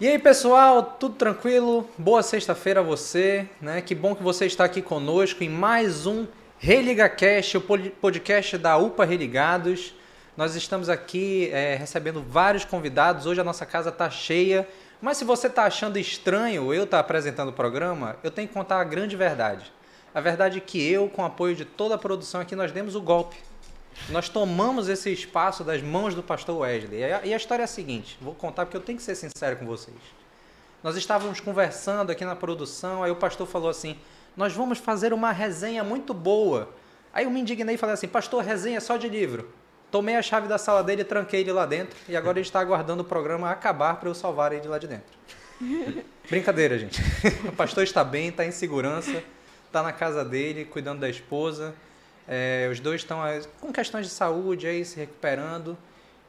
E aí, pessoal, tudo tranquilo? Boa sexta-feira a você, né? Que bom que você está aqui conosco em mais um Religa Cast, o podcast da UPA Religados. Nós estamos aqui é, recebendo vários convidados. Hoje a nossa casa está cheia. Mas se você está achando estranho eu estar tá apresentando o programa, eu tenho que contar a grande verdade. A verdade é que eu, com o apoio de toda a produção aqui, nós demos o golpe. Nós tomamos esse espaço das mãos do pastor Wesley. E a história é a seguinte: vou contar porque eu tenho que ser sincero com vocês. Nós estávamos conversando aqui na produção, aí o pastor falou assim: Nós vamos fazer uma resenha muito boa. Aí eu me indignei e falei assim: Pastor, resenha só de livro. Tomei a chave da sala dele tranquei ele lá dentro. E agora ele está aguardando o programa acabar para eu salvar ele de lá de dentro. Brincadeira, gente. O pastor está bem, está em segurança, está na casa dele, cuidando da esposa. É, os dois estão com questões de saúde aí, se recuperando.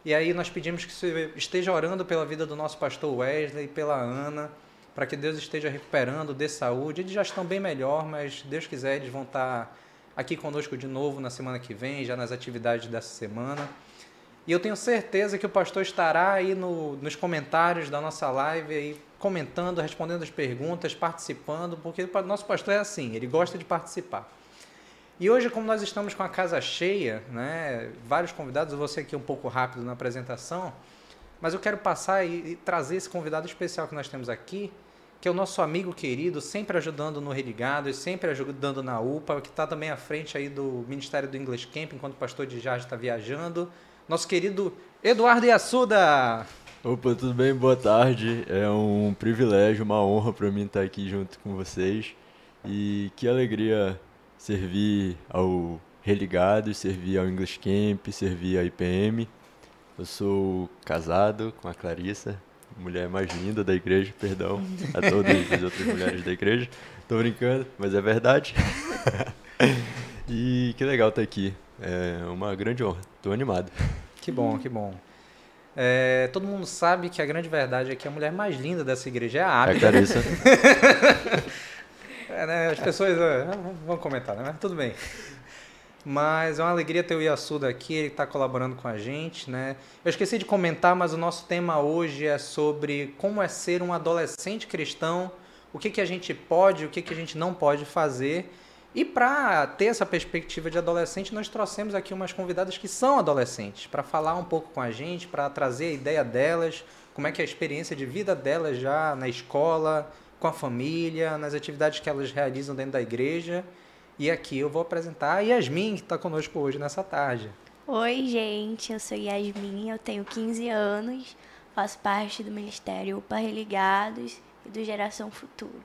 E aí nós pedimos que você esteja orando pela vida do nosso pastor Wesley, pela Ana, para que Deus esteja recuperando, dê saúde. Eles já estão bem melhor, mas Deus quiser, eles vão estar aqui conosco de novo na semana que vem, já nas atividades dessa semana. E eu tenho certeza que o pastor estará aí no, nos comentários da nossa live, aí, comentando, respondendo as perguntas, participando, porque o nosso pastor é assim, ele gosta de participar. E hoje, como nós estamos com a casa cheia, né, vários convidados, eu vou ser aqui um pouco rápido na apresentação, mas eu quero passar e, e trazer esse convidado especial que nós temos aqui, que é o nosso amigo querido, sempre ajudando no Religados, sempre ajudando na UPA, que está também à frente aí do Ministério do English Camp, enquanto o pastor de Jardim está viajando. Nosso querido Eduardo Iassuda! Opa, tudo bem? Boa tarde. É um privilégio, uma honra para mim estar aqui junto com vocês. E que alegria servir ao Religados, servir ao English Camp, servir à IPM. Eu sou casado com a Clarissa, mulher mais linda da igreja, perdão a todas as outras mulheres da igreja. Tô brincando, mas é verdade. e que legal estar aqui. É uma grande honra. Tô animado. Que bom, que bom. É, todo mundo sabe que a grande verdade é que a mulher mais linda dessa igreja é a Abby. É a Clarissa. É, né? As pessoas é, vão comentar, né? Mas tudo bem. Mas é uma alegria ter o Yasuda aqui, ele está colaborando com a gente, né? Eu esqueci de comentar, mas o nosso tema hoje é sobre como é ser um adolescente cristão, o que, que a gente pode, o que, que a gente não pode fazer. E para ter essa perspectiva de adolescente, nós trouxemos aqui umas convidadas que são adolescentes, para falar um pouco com a gente, para trazer a ideia delas, como é que é a experiência de vida delas já na escola, com a família, nas atividades que elas realizam dentro da igreja. E aqui eu vou apresentar a Yasmin, que está conosco hoje nessa tarde. Oi, gente, eu sou Yasmin, eu tenho 15 anos, faço parte do Ministério UPA Religados e do Geração Futuro.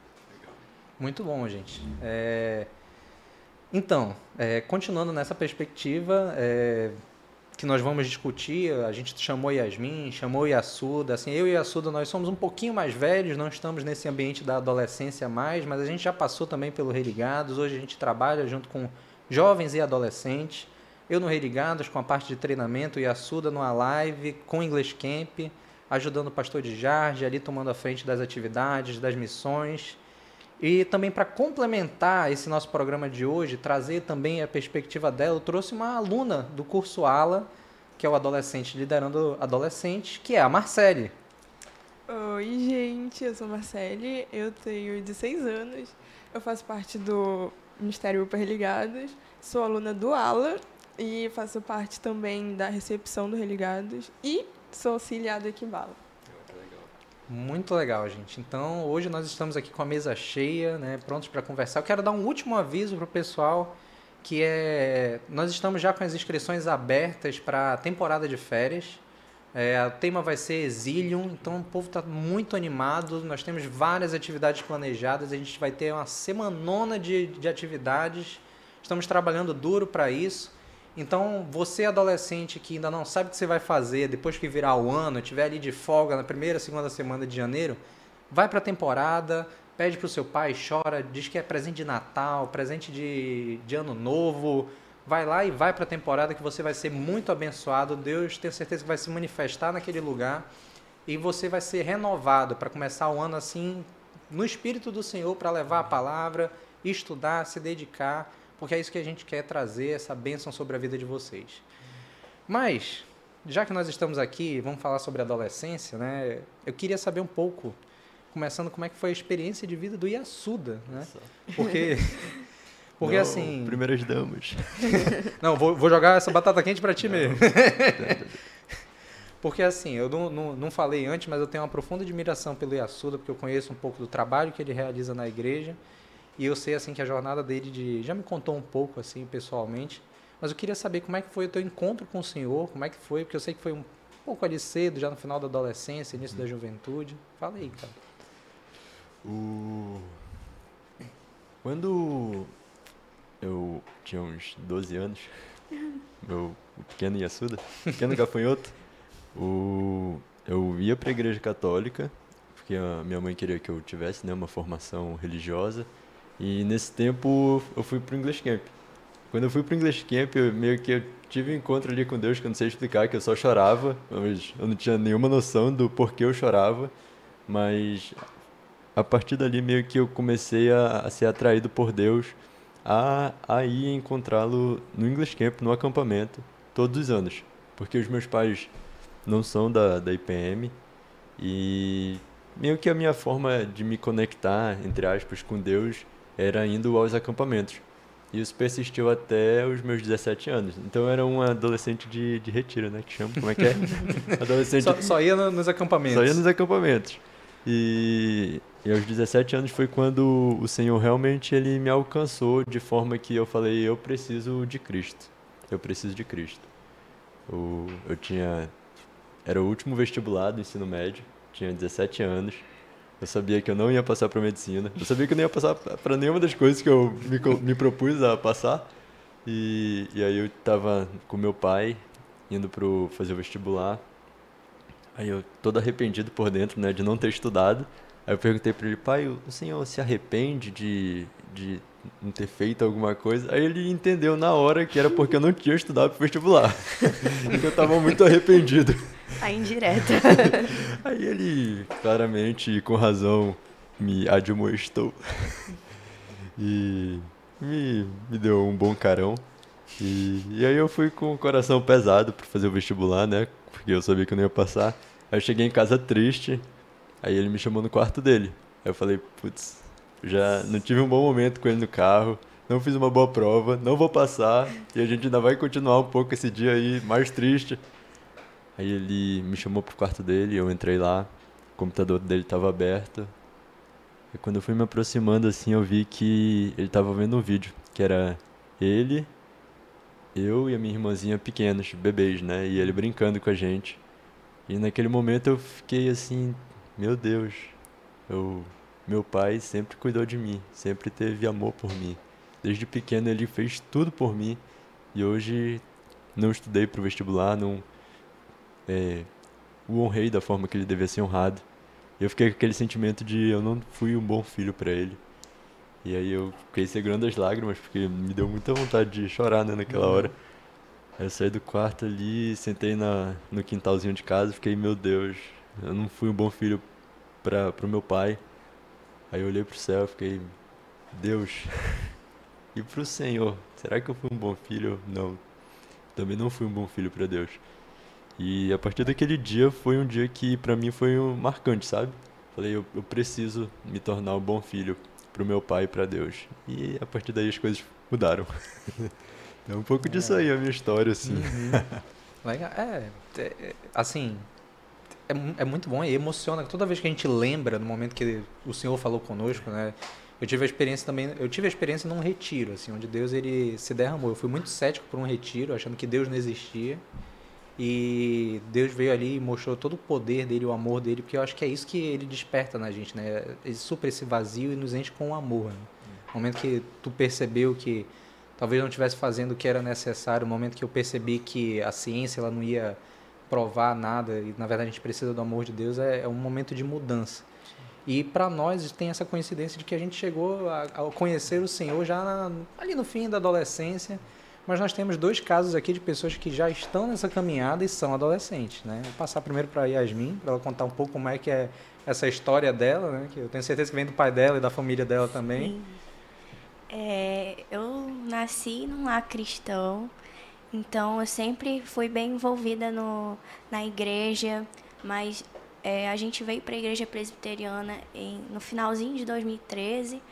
Muito bom, gente. É... Então, é, continuando nessa perspectiva, é, que nós vamos discutir. A gente chamou Yasmin, chamou Yasuda. Assim, eu e Yasuda, nós somos um pouquinho mais velhos, não estamos nesse ambiente da adolescência mais, mas a gente já passou também pelo Religados. Hoje a gente trabalha junto com jovens e adolescentes. Eu no Religados com a parte de treinamento, Yasuda no Alive, com English Camp, ajudando o pastor de Jardim, ali tomando a frente das atividades, das missões. E também para complementar esse nosso programa de hoje, trazer também a perspectiva dela, eu trouxe uma aluna do curso ALA, que é o Adolescente Liderando Adolescente, que é a Marcele. Oi, gente, eu sou Marcele, eu tenho 16 anos, eu faço parte do Ministério Religados, sou aluna do ALA e faço parte também da recepção do Religados e sou auxiliar do Equibala. Muito legal, gente. Então, hoje nós estamos aqui com a mesa cheia, né, prontos para conversar. Eu quero dar um último aviso para o pessoal, que é nós estamos já com as inscrições abertas para a temporada de férias. É, o tema vai ser Exilium, então o povo está muito animado. Nós temos várias atividades planejadas, a gente vai ter uma semanona de, de atividades. Estamos trabalhando duro para isso. Então, você adolescente que ainda não sabe o que você vai fazer depois que virar o ano, estiver ali de folga na primeira, segunda semana de janeiro, vai para a temporada, pede para o seu pai, chora, diz que é presente de Natal, presente de, de Ano Novo. Vai lá e vai para a temporada que você vai ser muito abençoado. Deus tem certeza que vai se manifestar naquele lugar e você vai ser renovado para começar o ano assim no espírito do Senhor para levar a palavra, estudar, se dedicar porque é isso que a gente quer trazer, essa bênção sobre a vida de vocês. Mas, já que nós estamos aqui, vamos falar sobre adolescência, né? Eu queria saber um pouco, começando como é que foi a experiência de vida do Yasuda, né? Porque porque Não, assim, Primeiras damas. não, vou, vou jogar essa batata quente para ti mesmo. Porque assim, eu não, não, não falei antes, mas eu tenho uma profunda admiração pelo Yasuda, porque eu conheço um pouco do trabalho que ele realiza na igreja. E eu sei assim que a jornada dele de já me contou um pouco assim pessoalmente, mas eu queria saber como é que foi o teu encontro com o Senhor, como é que foi, porque eu sei que foi um pouco ali cedo, já no final da adolescência, início da juventude. Fala aí, cara. O... Quando eu tinha uns 12 anos, meu pequeno Yasuda, pequeno gafanhoto, o... eu ia para a igreja católica, porque a minha mãe queria que eu tivesse né, uma formação religiosa, e nesse tempo eu fui para o English Camp. Quando eu fui para o English Camp, eu meio que eu tive um encontro ali com Deus que eu não sei explicar, que eu só chorava, mas eu não tinha nenhuma noção do porquê eu chorava, mas a partir dali meio que eu comecei a, a ser atraído por Deus a, a ir encontrá-lo no English Camp, no acampamento, todos os anos. Porque os meus pais não são da, da IPM e meio que a minha forma de me conectar, entre aspas, com Deus era indo aos acampamentos. E isso persistiu até os meus 17 anos. Então eu era um adolescente de, de retiro, né? Que chama, como é que é? Adolescente Só, só ia no- nos acampamentos. só ia nos acampamentos. E, e aos 17 anos foi quando o Senhor realmente ele me alcançou de forma que eu falei, eu preciso de Cristo. Eu preciso de Cristo. O, eu tinha era o último vestibular do ensino médio, tinha 17 anos. Eu sabia que eu não ia passar para medicina. Eu sabia que eu não ia passar para nenhuma das coisas que eu me, me propus a passar. E, e aí eu tava com meu pai indo pro fazer o vestibular. Aí eu todo arrependido por dentro, né, de não ter estudado. Aí eu perguntei para ele, pai, o senhor se arrepende de, de não ter feito alguma coisa? Aí ele entendeu na hora que era porque eu não tinha estudado pro vestibular. eu tava muito arrependido. A indireta. Aí ele, claramente e com razão, me admoestou. E me, me deu um bom carão. E, e aí eu fui com o coração pesado para fazer o vestibular, né? Porque eu sabia que eu não ia passar. Aí eu cheguei em casa triste. Aí ele me chamou no quarto dele. Aí eu falei, putz, já não tive um bom momento com ele no carro. Não fiz uma boa prova, não vou passar. E a gente ainda vai continuar um pouco esse dia aí mais triste. Aí ele me chamou pro quarto dele, eu entrei lá, o computador dele estava aberto. E quando eu fui me aproximando assim, eu vi que ele estava vendo um vídeo, que era ele, eu e a minha irmãzinha pequenos, bebês, né? E ele brincando com a gente. E naquele momento eu fiquei assim, meu Deus, eu, meu pai sempre cuidou de mim, sempre teve amor por mim. Desde pequeno ele fez tudo por mim e hoje não estudei pro vestibular, não é, o honrei da forma que ele devia ser honrado. Eu fiquei com aquele sentimento de eu não fui um bom filho para ele. E aí eu fiquei segurando as lágrimas porque me deu muita vontade de chorar né, naquela hora. Aí eu saí do quarto ali, sentei na, no quintalzinho de casa e fiquei, meu Deus, eu não fui um bom filho para pro meu pai. Aí eu olhei pro céu e fiquei, Deus, e pro Senhor, será que eu fui um bom filho? Não, também não fui um bom filho para Deus. E a partir daquele dia foi um dia que pra mim foi um marcante, sabe? Falei, eu, eu preciso me tornar um bom filho pro meu pai e pra Deus. E a partir daí as coisas mudaram. é um pouco disso aí a minha história, assim. Legal. É, é, é, assim, é, é muito bom e emociona. Toda vez que a gente lembra no momento que o Senhor falou conosco, né? Eu tive a experiência também, eu tive a experiência num retiro, assim, onde Deus ele se derramou. Eu fui muito cético por um retiro, achando que Deus não existia. E Deus veio ali e mostrou todo o poder dele, o amor dele, porque eu acho que é isso que ele desperta na gente, né? Ele supra esse vazio e nos enche com o amor. Né? No momento que tu percebeu que talvez não estivesse fazendo o que era necessário, no momento que eu percebi que a ciência ela não ia provar nada e na verdade a gente precisa do amor de Deus, é, é um momento de mudança. E para nós tem essa coincidência de que a gente chegou a, a conhecer o Senhor já na- ali no fim da adolescência, mas nós temos dois casos aqui de pessoas que já estão nessa caminhada e são adolescentes, né? Vou passar primeiro para a Yasmin, para ela contar um pouco como é que é essa história dela, né? Que eu tenho certeza que vem do pai dela e da família dela também. É, eu nasci num lar cristão Então eu sempre fui bem envolvida no, na igreja, mas é, a gente veio para a igreja presbiteriana em, no finalzinho de 2013,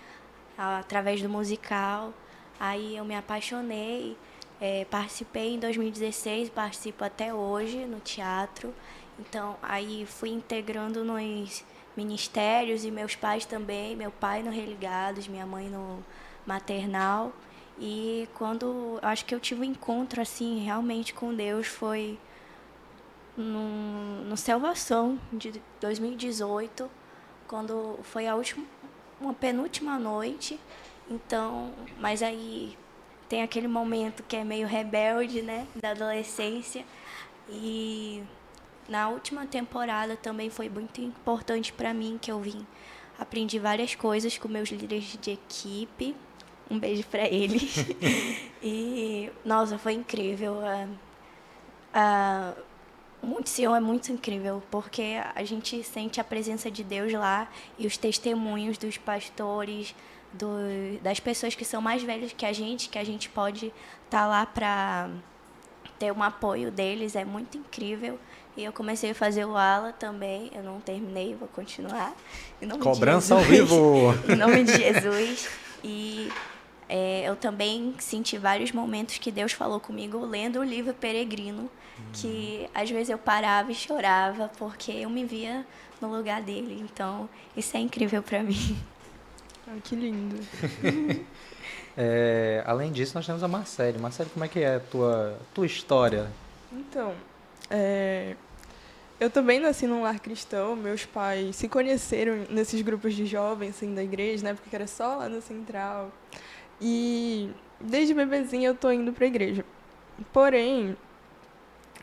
através do musical. Aí eu me apaixonei, é, participei em 2016, participo até hoje no teatro. Então aí fui integrando nos ministérios e meus pais também, meu pai no Religados, minha mãe no maternal. E quando acho que eu tive um encontro assim realmente com Deus foi no, no Salvação de 2018, quando foi a última uma penúltima noite. Então, mas aí tem aquele momento que é meio rebelde, né, da adolescência. E na última temporada também foi muito importante para mim que eu vim aprendi várias coisas com meus líderes de equipe. Um beijo para eles. e nossa, foi incrível. Uh, uh, o Senhor é muito incrível, porque a gente sente a presença de Deus lá e os testemunhos dos pastores, do, das pessoas que são mais velhas que a gente, que a gente pode estar tá lá para ter um apoio deles, é muito incrível. E eu comecei a fazer o ala também. Eu não terminei, vou continuar. Cobrança ao vivo! em nome de Jesus. E é, eu também senti vários momentos que Deus falou comigo lendo o livro Peregrino, que às vezes eu parava e chorava porque eu me via no lugar dele. Então, isso é incrível para mim. Ai, que lindo. é, além disso, nós temos a Marcele. Marcele, como é que é a tua, tua história? Então, é, eu também nasci num lar cristão. Meus pais se conheceram nesses grupos de jovens assim, da igreja, né? Porque era só lá no Central. E desde bebezinha eu tô indo pra igreja. Porém,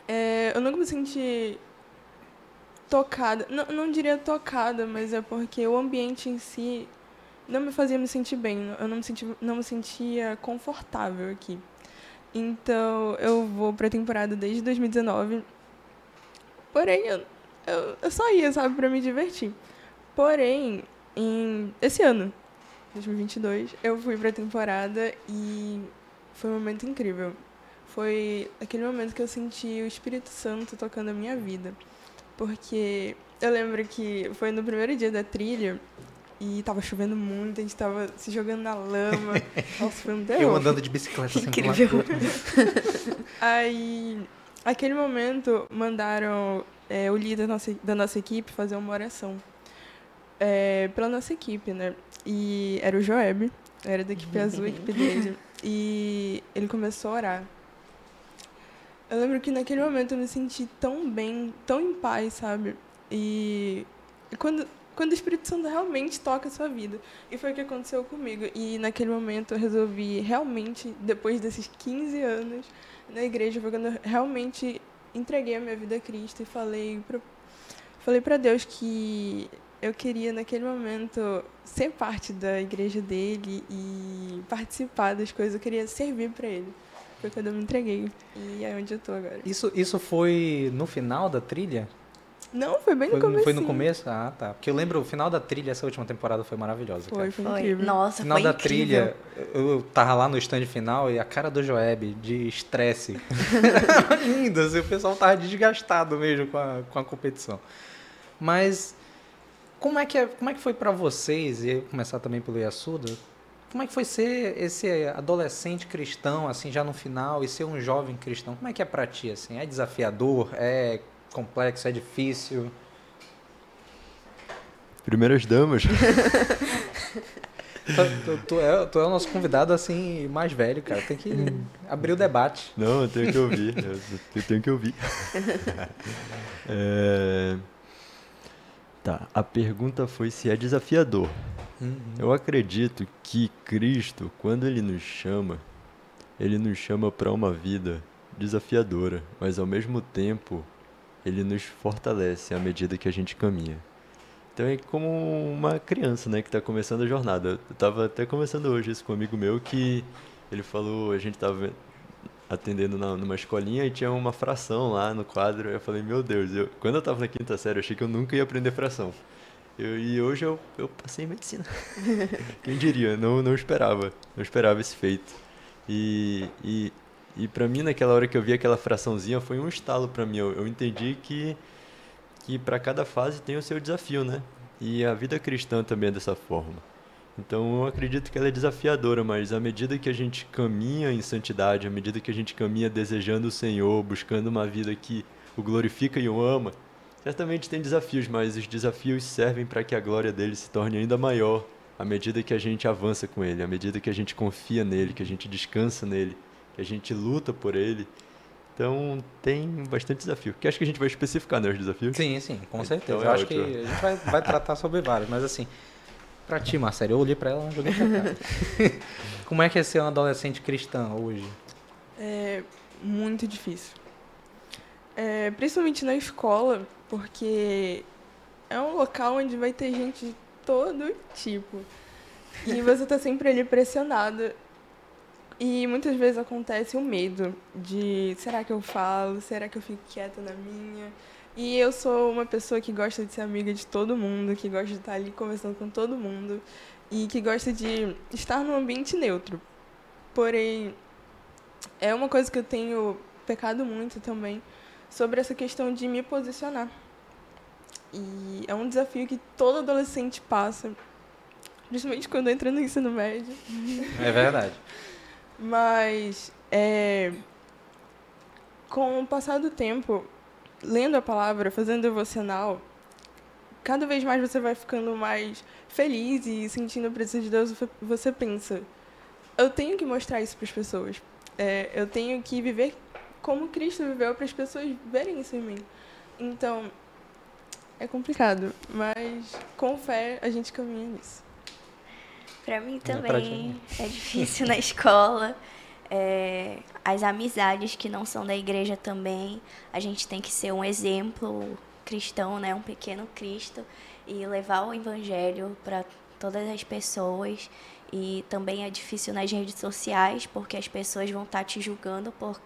é, eu nunca me senti tocada. Não, não diria tocada, mas é porque o ambiente em si não me fazia me sentir bem. Eu não me, senti, não me sentia confortável aqui. Então, eu vou pra temporada desde 2019 Porém, eu, eu, eu só ia, sabe, pra me divertir. Porém, em, esse ano, 2022, eu fui pra temporada e foi um momento incrível. Foi aquele momento que eu senti o Espírito Santo tocando a minha vida. Porque eu lembro que foi no primeiro dia da trilha e tava chovendo muito, a gente tava se jogando na lama. Nossa, foi um terror. Eu andando de bicicleta assim Incrível. Aí Aquele momento, mandaram é, o líder da nossa, da nossa equipe fazer uma oração é, pela nossa equipe, né? E era o Joeb, era da equipe azul, a equipe dele. E ele começou a orar. Eu lembro que naquele momento eu me senti tão bem, tão em paz, sabe? E quando, quando o Espírito Santo realmente toca a sua vida. E foi o que aconteceu comigo. E naquele momento eu resolvi realmente, depois desses 15 anos, na igreja foi quando eu realmente entreguei a minha vida a Cristo e falei para falei para Deus que eu queria naquele momento ser parte da igreja dele e participar das coisas, eu queria servir para ele. Foi quando eu me entreguei e é onde eu tô agora. Isso isso foi no final da trilha? Não, foi bem no começo. Foi no começo? Ah, tá. Porque eu lembro, o final da trilha, essa última temporada foi maravilhosa. Foi, cara. foi incrível. Nossa, final foi da incrível. trilha, eu tava lá no stand final e a cara do Joeb, de estresse. Linda, assim, o pessoal tava desgastado mesmo com a, com a competição. Mas como é que, é, como é que foi para vocês, e começar também pelo Yasuda, como é que foi ser esse adolescente cristão, assim, já no final, e ser um jovem cristão? Como é que é pra ti, assim? É desafiador? É complexo, é difícil? Primeiras damas. tu, tu, é, tu é o nosso convidado assim mais velho, cara. Tem que abrir o debate. Não, eu tenho que ouvir. Eu tenho que ouvir. É... Tá, a pergunta foi se é desafiador. Uhum. Eu acredito que Cristo, quando ele nos chama, ele nos chama para uma vida desafiadora, mas ao mesmo tempo ele nos fortalece à medida que a gente caminha. Então é como uma criança, né, que está começando a jornada. Eu estava até conversando hoje isso com um amigo meu que ele falou, a gente estava atendendo na, numa escolinha e tinha uma fração lá no quadro. Eu falei, meu Deus, eu, quando eu estava na quinta série, eu achei que eu nunca ia aprender fração. Eu, e hoje eu, eu passei em medicina. Quem diria? Não, não esperava. Não esperava esse feito. E, e E para mim, naquela hora que eu vi aquela fraçãozinha, foi um estalo para mim. Eu, eu entendi que, que para cada fase tem o seu desafio, né? E a vida cristã também é dessa forma. Então eu acredito que ela é desafiadora, mas à medida que a gente caminha em santidade, à medida que a gente caminha desejando o Senhor, buscando uma vida que o glorifica e o ama, certamente tem desafios, mas os desafios servem para que a glória dele se torne ainda maior à medida que a gente avança com ele, à medida que a gente confia nele, que a gente descansa nele, que a gente luta por ele. Então tem bastante desafio. Que acho que a gente vai especificar, né, os desafios? Sim, sim, com certeza. Então, é eu acho que a gente vai, vai tratar sobre vários, mas assim, Pra ti, Marcelo, eu olhei pra ela e joguei pra cá. Como é que é ser um adolescente cristã hoje? É muito difícil. É, principalmente na escola, porque é um local onde vai ter gente de todo tipo. E você tá sempre ali pressionado. E muitas vezes acontece o medo de será que eu falo? Será que eu fico quieta na minha? E eu sou uma pessoa que gosta de ser amiga de todo mundo, que gosta de estar ali conversando com todo mundo e que gosta de estar num ambiente neutro. Porém, é uma coisa que eu tenho pecado muito também sobre essa questão de me posicionar. E é um desafio que todo adolescente passa, principalmente quando entra no ensino médio. É verdade. Mas, é, com o passar do tempo, lendo a palavra, fazendo devocional, cada vez mais você vai ficando mais feliz e sentindo a presença de Deus, você pensa, eu tenho que mostrar isso para as pessoas. É, eu tenho que viver como Cristo viveu para as pessoas verem isso em mim. Então, é complicado, mas com fé a gente caminha nisso. Para mim também é difícil na escola é, as amizades que não são da igreja também. A gente tem que ser um exemplo cristão, né? Um pequeno Cristo e levar o evangelho para todas as pessoas. E também é difícil nas redes sociais, porque as pessoas vão estar tá te julgando por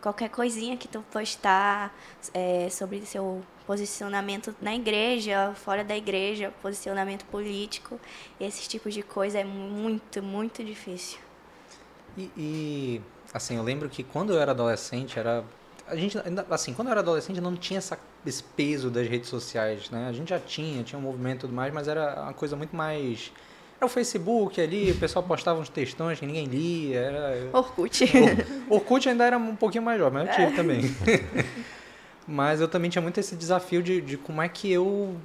qualquer coisinha que tu postar é, sobre seu posicionamento na igreja, fora da igreja, posicionamento político. Esses tipos de coisa é muito, muito difícil. E, e, assim, eu lembro que quando eu era adolescente, era. A gente, assim, quando eu era adolescente, não tinha essa, esse peso das redes sociais, né? A gente já tinha, tinha um movimento e tudo mais, mas era uma coisa muito mais. Era o Facebook ali, o pessoal postava uns textões que ninguém lia. Era... Orkut. O, Orkut ainda era um pouquinho mais jovem, mas eu tive é. também. mas eu também tinha muito esse desafio de, de como é que eu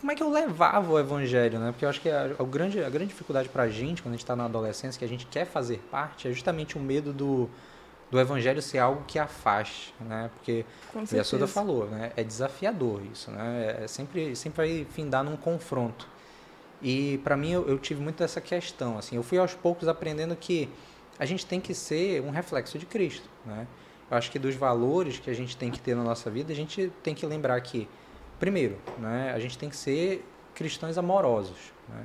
como é que eu levava o evangelho, né? Porque eu acho que a, a grande, a grande dificuldade para a gente, quando a gente está na adolescência, que a gente quer fazer parte, é justamente o medo do, do evangelho ser algo que afaste, né? Porque a Yasuda falou, né? É desafiador isso, né? É, é sempre, sempre vai findar num confronto. E para mim eu, eu, tive muito essa questão, assim, eu fui aos poucos aprendendo que a gente tem que ser um reflexo de Cristo, né? Eu acho que dos valores que a gente tem que ter na nossa vida, a gente tem que lembrar que primeiro, né, a gente tem que ser cristãos amorosos. Né?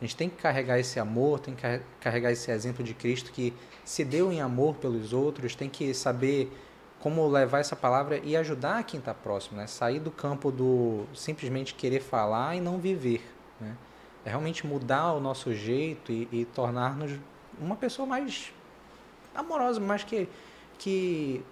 A gente tem que carregar esse amor, tem que carregar esse exemplo de Cristo que se deu em amor pelos outros, tem que saber como levar essa palavra e ajudar quem está próximo, né? Sair do campo do simplesmente querer falar e não viver, né? É realmente mudar o nosso jeito e, e tornar-nos uma pessoa mais amorosa, mais que que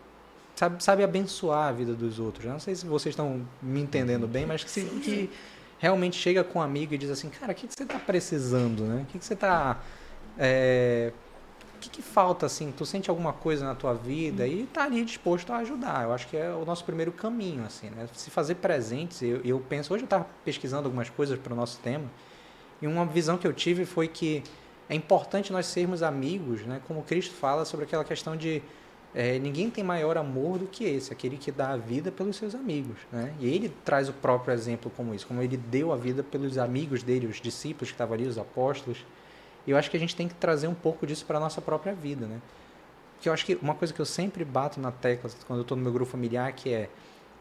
sabe, sabe abençoar a vida dos outros. Não sei se vocês estão me entendendo bem, mas que, se, que realmente chega com um amigo e diz assim, cara, o que, que você está precisando, né? O que, que você está... É, o que, que falta, assim? Tu sente alguma coisa na tua vida e tá ali disposto a ajudar. Eu acho que é o nosso primeiro caminho, assim, né? Se fazer presentes. Eu, eu penso... Hoje eu estava pesquisando algumas coisas para o nosso tema e uma visão que eu tive foi que é importante nós sermos amigos, né? Como Cristo fala sobre aquela questão de é, ninguém tem maior amor do que esse, aquele que dá a vida pelos seus amigos. Né? E ele traz o próprio exemplo como isso, como ele deu a vida pelos amigos dele, os discípulos que estavam ali, os apóstolos. E eu acho que a gente tem que trazer um pouco disso para a nossa própria vida. Né? Que eu acho que uma coisa que eu sempre bato na tecla quando eu estou no meu grupo familiar, que é,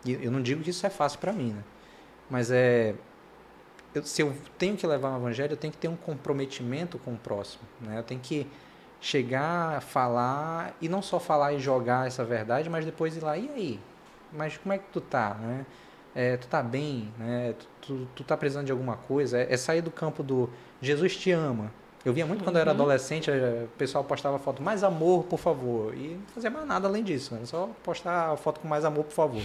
eu não digo que isso é fácil para mim, né? mas é eu, se eu tenho que levar o evangelho, eu tenho que ter um comprometimento com o próximo. Né? Eu tenho que chegar, falar, e não só falar e jogar essa verdade, mas depois ir lá, e aí? Mas como é que tu tá, né? É, tu tá bem, né? Tu, tu, tu tá precisando de alguma coisa? É, é, sair do campo do Jesus te ama. Eu via muito quando eu era adolescente, eh, o pessoal postava foto mais amor, por favor. E não fazia mais nada além disso, né? só postar foto com mais amor, por favor.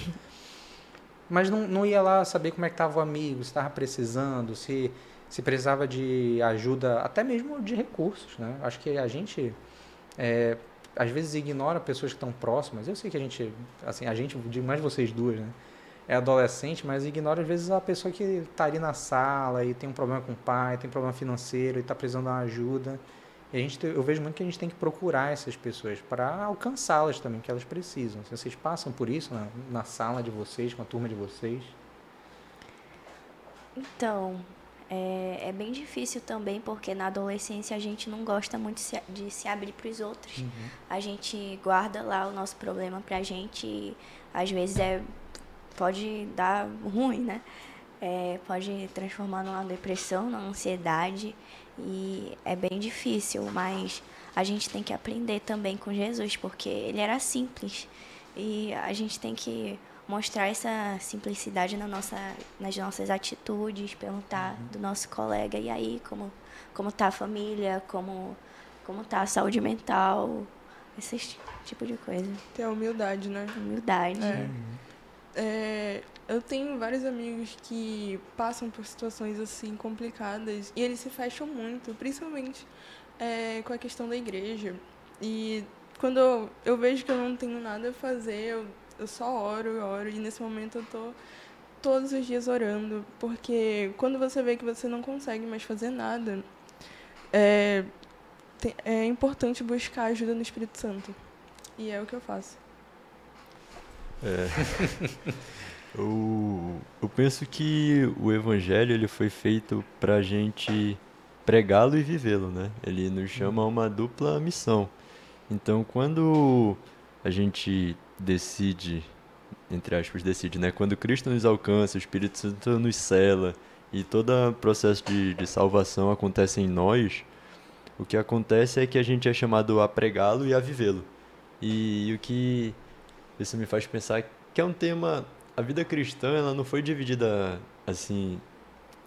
Mas não, não ia lá saber como é que estava o amigo, se estava precisando, se, se precisava de ajuda, até mesmo de recursos, né? Acho que a gente, é, às vezes, ignora pessoas que estão próximas. Eu sei que a gente, assim, a gente, mais vocês duas, né? É adolescente, mas ignora às vezes a pessoa que está ali na sala e tem um problema com o pai, tem um problema financeiro e está precisando de uma ajuda. E a gente, eu vejo muito que a gente tem que procurar essas pessoas para alcançá-las também, que elas precisam. Vocês passam por isso na, na sala de vocês, com a turma de vocês? Então, é, é, bem difícil também, porque na adolescência a gente não gosta muito de se abrir para os outros. Uhum. A gente guarda lá o nosso problema para a gente e às vezes é, pode dar ruim, né? É, pode transformar numa depressão, numa ansiedade. E é bem difícil, mas a gente tem que aprender também com Jesus, porque ele era simples. E a gente tem que mostrar essa simplicidade na nossa, nas nossas atitudes, perguntar uhum. do nosso colega, e aí, como, como tá a família, como, como tá a saúde mental, esse tipo de coisa. Ter a humildade, né? Humildade. É. Uhum. É, eu tenho vários amigos que passam por situações assim complicadas e eles se fecham muito, principalmente é, com a questão da igreja. E quando eu, vejo que eu não tenho nada a fazer, eu, eu só oro, oro, e nesse momento eu tô todos os dias orando, porque quando você vê que você não consegue mais fazer nada, é, é importante buscar ajuda no Espírito Santo. E é o que eu faço. É. Eu, eu penso que o evangelho ele foi feito para a gente pregá-lo e vivê-lo, né? Ele nos chama a uma dupla missão. Então, quando a gente decide, entre aspas, decide, né? Quando Cristo nos alcança, o Espírito Santo nos cela e todo o processo de, de salvação acontece em nós, o que acontece é que a gente é chamado a pregá-lo e a vivê-lo. E, e o que isso me faz pensar que é um tema a vida cristã ela não foi dividida assim.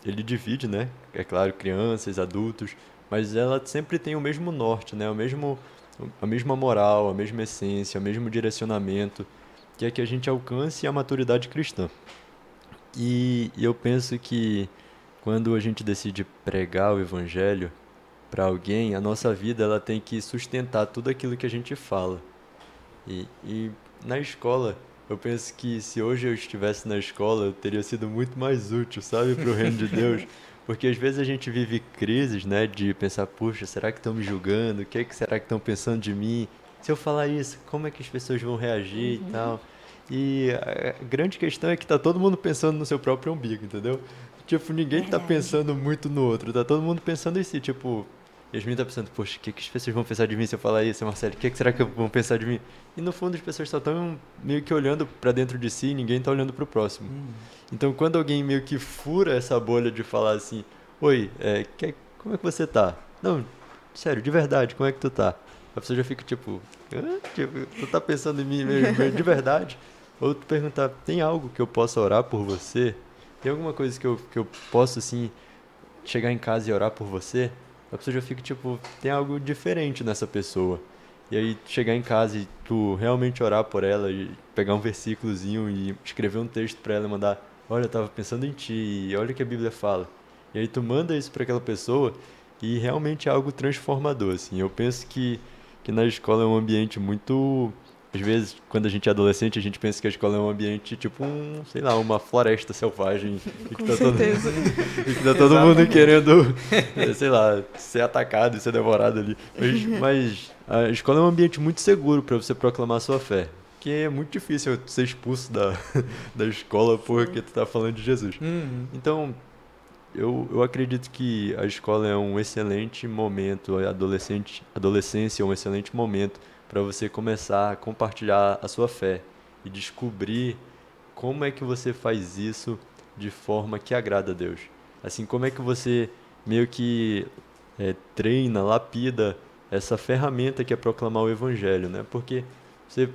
Ele divide, né? É claro, crianças, adultos, mas ela sempre tem o mesmo norte, né? O mesmo, a mesma moral, a mesma essência, o mesmo direcionamento, que é que a gente alcance a maturidade cristã. E, eu penso que quando a gente decide pregar o evangelho para alguém, a nossa vida ela tem que sustentar tudo aquilo que a gente fala. E, e na escola eu penso que se hoje eu estivesse na escola, eu teria sido muito mais útil, sabe, para o reino de Deus. Porque às vezes a gente vive crises, né, de pensar, puxa, será que estão me julgando? O que, é que será que estão pensando de mim? Se eu falar isso, como é que as pessoas vão reagir uhum. e tal? E a grande questão é que tá todo mundo pensando no seu próprio umbigo, entendeu? Tipo, ninguém está pensando muito no outro, tá todo mundo pensando em si, tipo, Yasmin tá pensando, poxa, o que, que as pessoas vão pensar de mim se eu falar isso, Marcelo? O que, que será que vão pensar de mim? E no fundo as pessoas só estão meio que olhando para dentro de si e ninguém tá olhando para o próximo. Hum. Então quando alguém meio que fura essa bolha de falar assim, oi, é, que, como é que você tá? Não, sério, de verdade, como é que tu tá? A pessoa já fica tipo, tipo tu tá pensando em mim mesmo, de verdade? Ou tu perguntar, tem algo que eu possa orar por você? Tem alguma coisa que eu, que eu posso, assim, chegar em casa e orar por você? A pessoa já fica tipo, tem algo diferente nessa pessoa. E aí chegar em casa e tu realmente orar por ela e pegar um versículozinho e escrever um texto para ela e mandar, olha, eu tava pensando em ti, e olha o que a Bíblia fala. E aí tu manda isso para aquela pessoa e realmente é algo transformador, assim. Eu penso que que na escola é um ambiente muito às vezes, quando a gente é adolescente, a gente pensa que a escola é um ambiente tipo um, sei lá, uma floresta selvagem. e que tá certeza. Todo, e que tá todo mundo querendo, sei lá, ser atacado e ser devorado ali. Mas, mas a escola é um ambiente muito seguro para você proclamar a sua fé. Que é muito difícil ser expulso da, da escola porque tu tá falando de Jesus. Uhum. Então, eu, eu acredito que a escola é um excelente momento, a adolescente, adolescência é um excelente momento para você começar a compartilhar a sua fé e descobrir como é que você faz isso de forma que agrada a Deus. Assim, como é que você meio que é, treina, lapida essa ferramenta que é proclamar o Evangelho, né? Porque você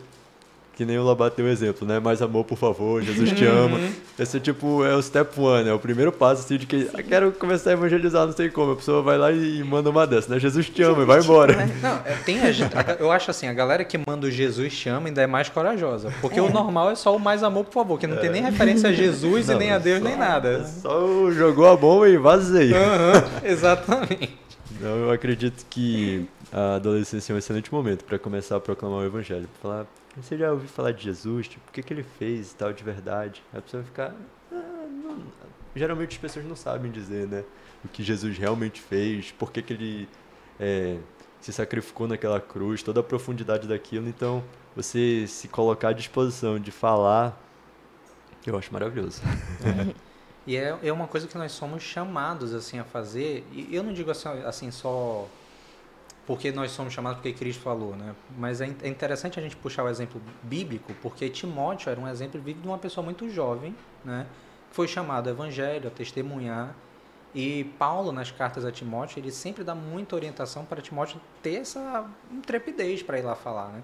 que nem o Labato um exemplo, né? Mais amor, por favor, Jesus te ama. Esse é tipo, é o step one, é o primeiro passo assim, de que ah, quero começar a evangelizar, não sei como. A pessoa vai lá e manda uma dessa, né? Jesus te ama e vai embora. Não, é, tem a eu acho assim, a galera que manda o Jesus te ama ainda é mais corajosa. Porque o normal é só o mais amor, por favor, que não tem nem referência a Jesus e Não, nem a Deus, só- nem nada. Só jogou a bomba e vazei. Aham, exatamente. Então eu acredito que a adolescência é um excelente momento para começar a proclamar o evangelho. Pra falar, você já ouviu falar de Jesus? Tipo, o que, que ele fez e tal de verdade? A pessoa ficar. "Ah, não." Geralmente as pessoas não sabem dizer, né? O que Jesus realmente fez, por que, que ele é, se sacrificou naquela cruz, toda a profundidade daquilo. Então, você se colocar à disposição de falar, eu acho maravilhoso. E é, é uma coisa que nós somos chamados assim a fazer. E eu não digo assim, assim só porque nós somos chamados porque Cristo falou, né? Mas é é interessante a gente puxar o exemplo bíblico, porque Timóteo era um exemplo vivo de uma pessoa muito jovem, né? Que foi chamado ao evangelho, a testemunhar. E Paulo, nas cartas a Timóteo, ele sempre dá muita orientação para Timóteo ter essa intrepidez para ir lá falar, né?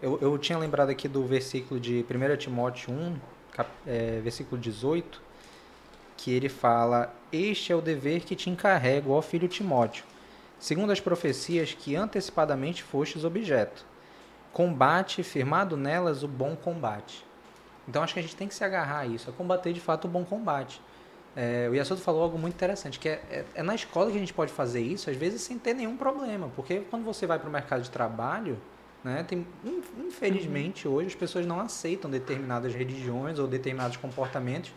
Eu, eu tinha lembrado aqui do versículo de 1 Timóteo 1, cap- é, versículo 18, que ele fala: Este é o dever que te encarrego, ó filho Timóteo, segundo as profecias que antecipadamente fostes objeto. Combate, firmado nelas, o bom combate. Então acho que a gente tem que se agarrar a isso, a combater de fato o bom combate. É, o Yasuto falou algo muito interessante, que é, é, é na escola que a gente pode fazer isso, às vezes sem ter nenhum problema, porque quando você vai para o mercado de trabalho, né, tem, in- infelizmente hoje as pessoas não aceitam determinadas religiões ou determinados comportamentos,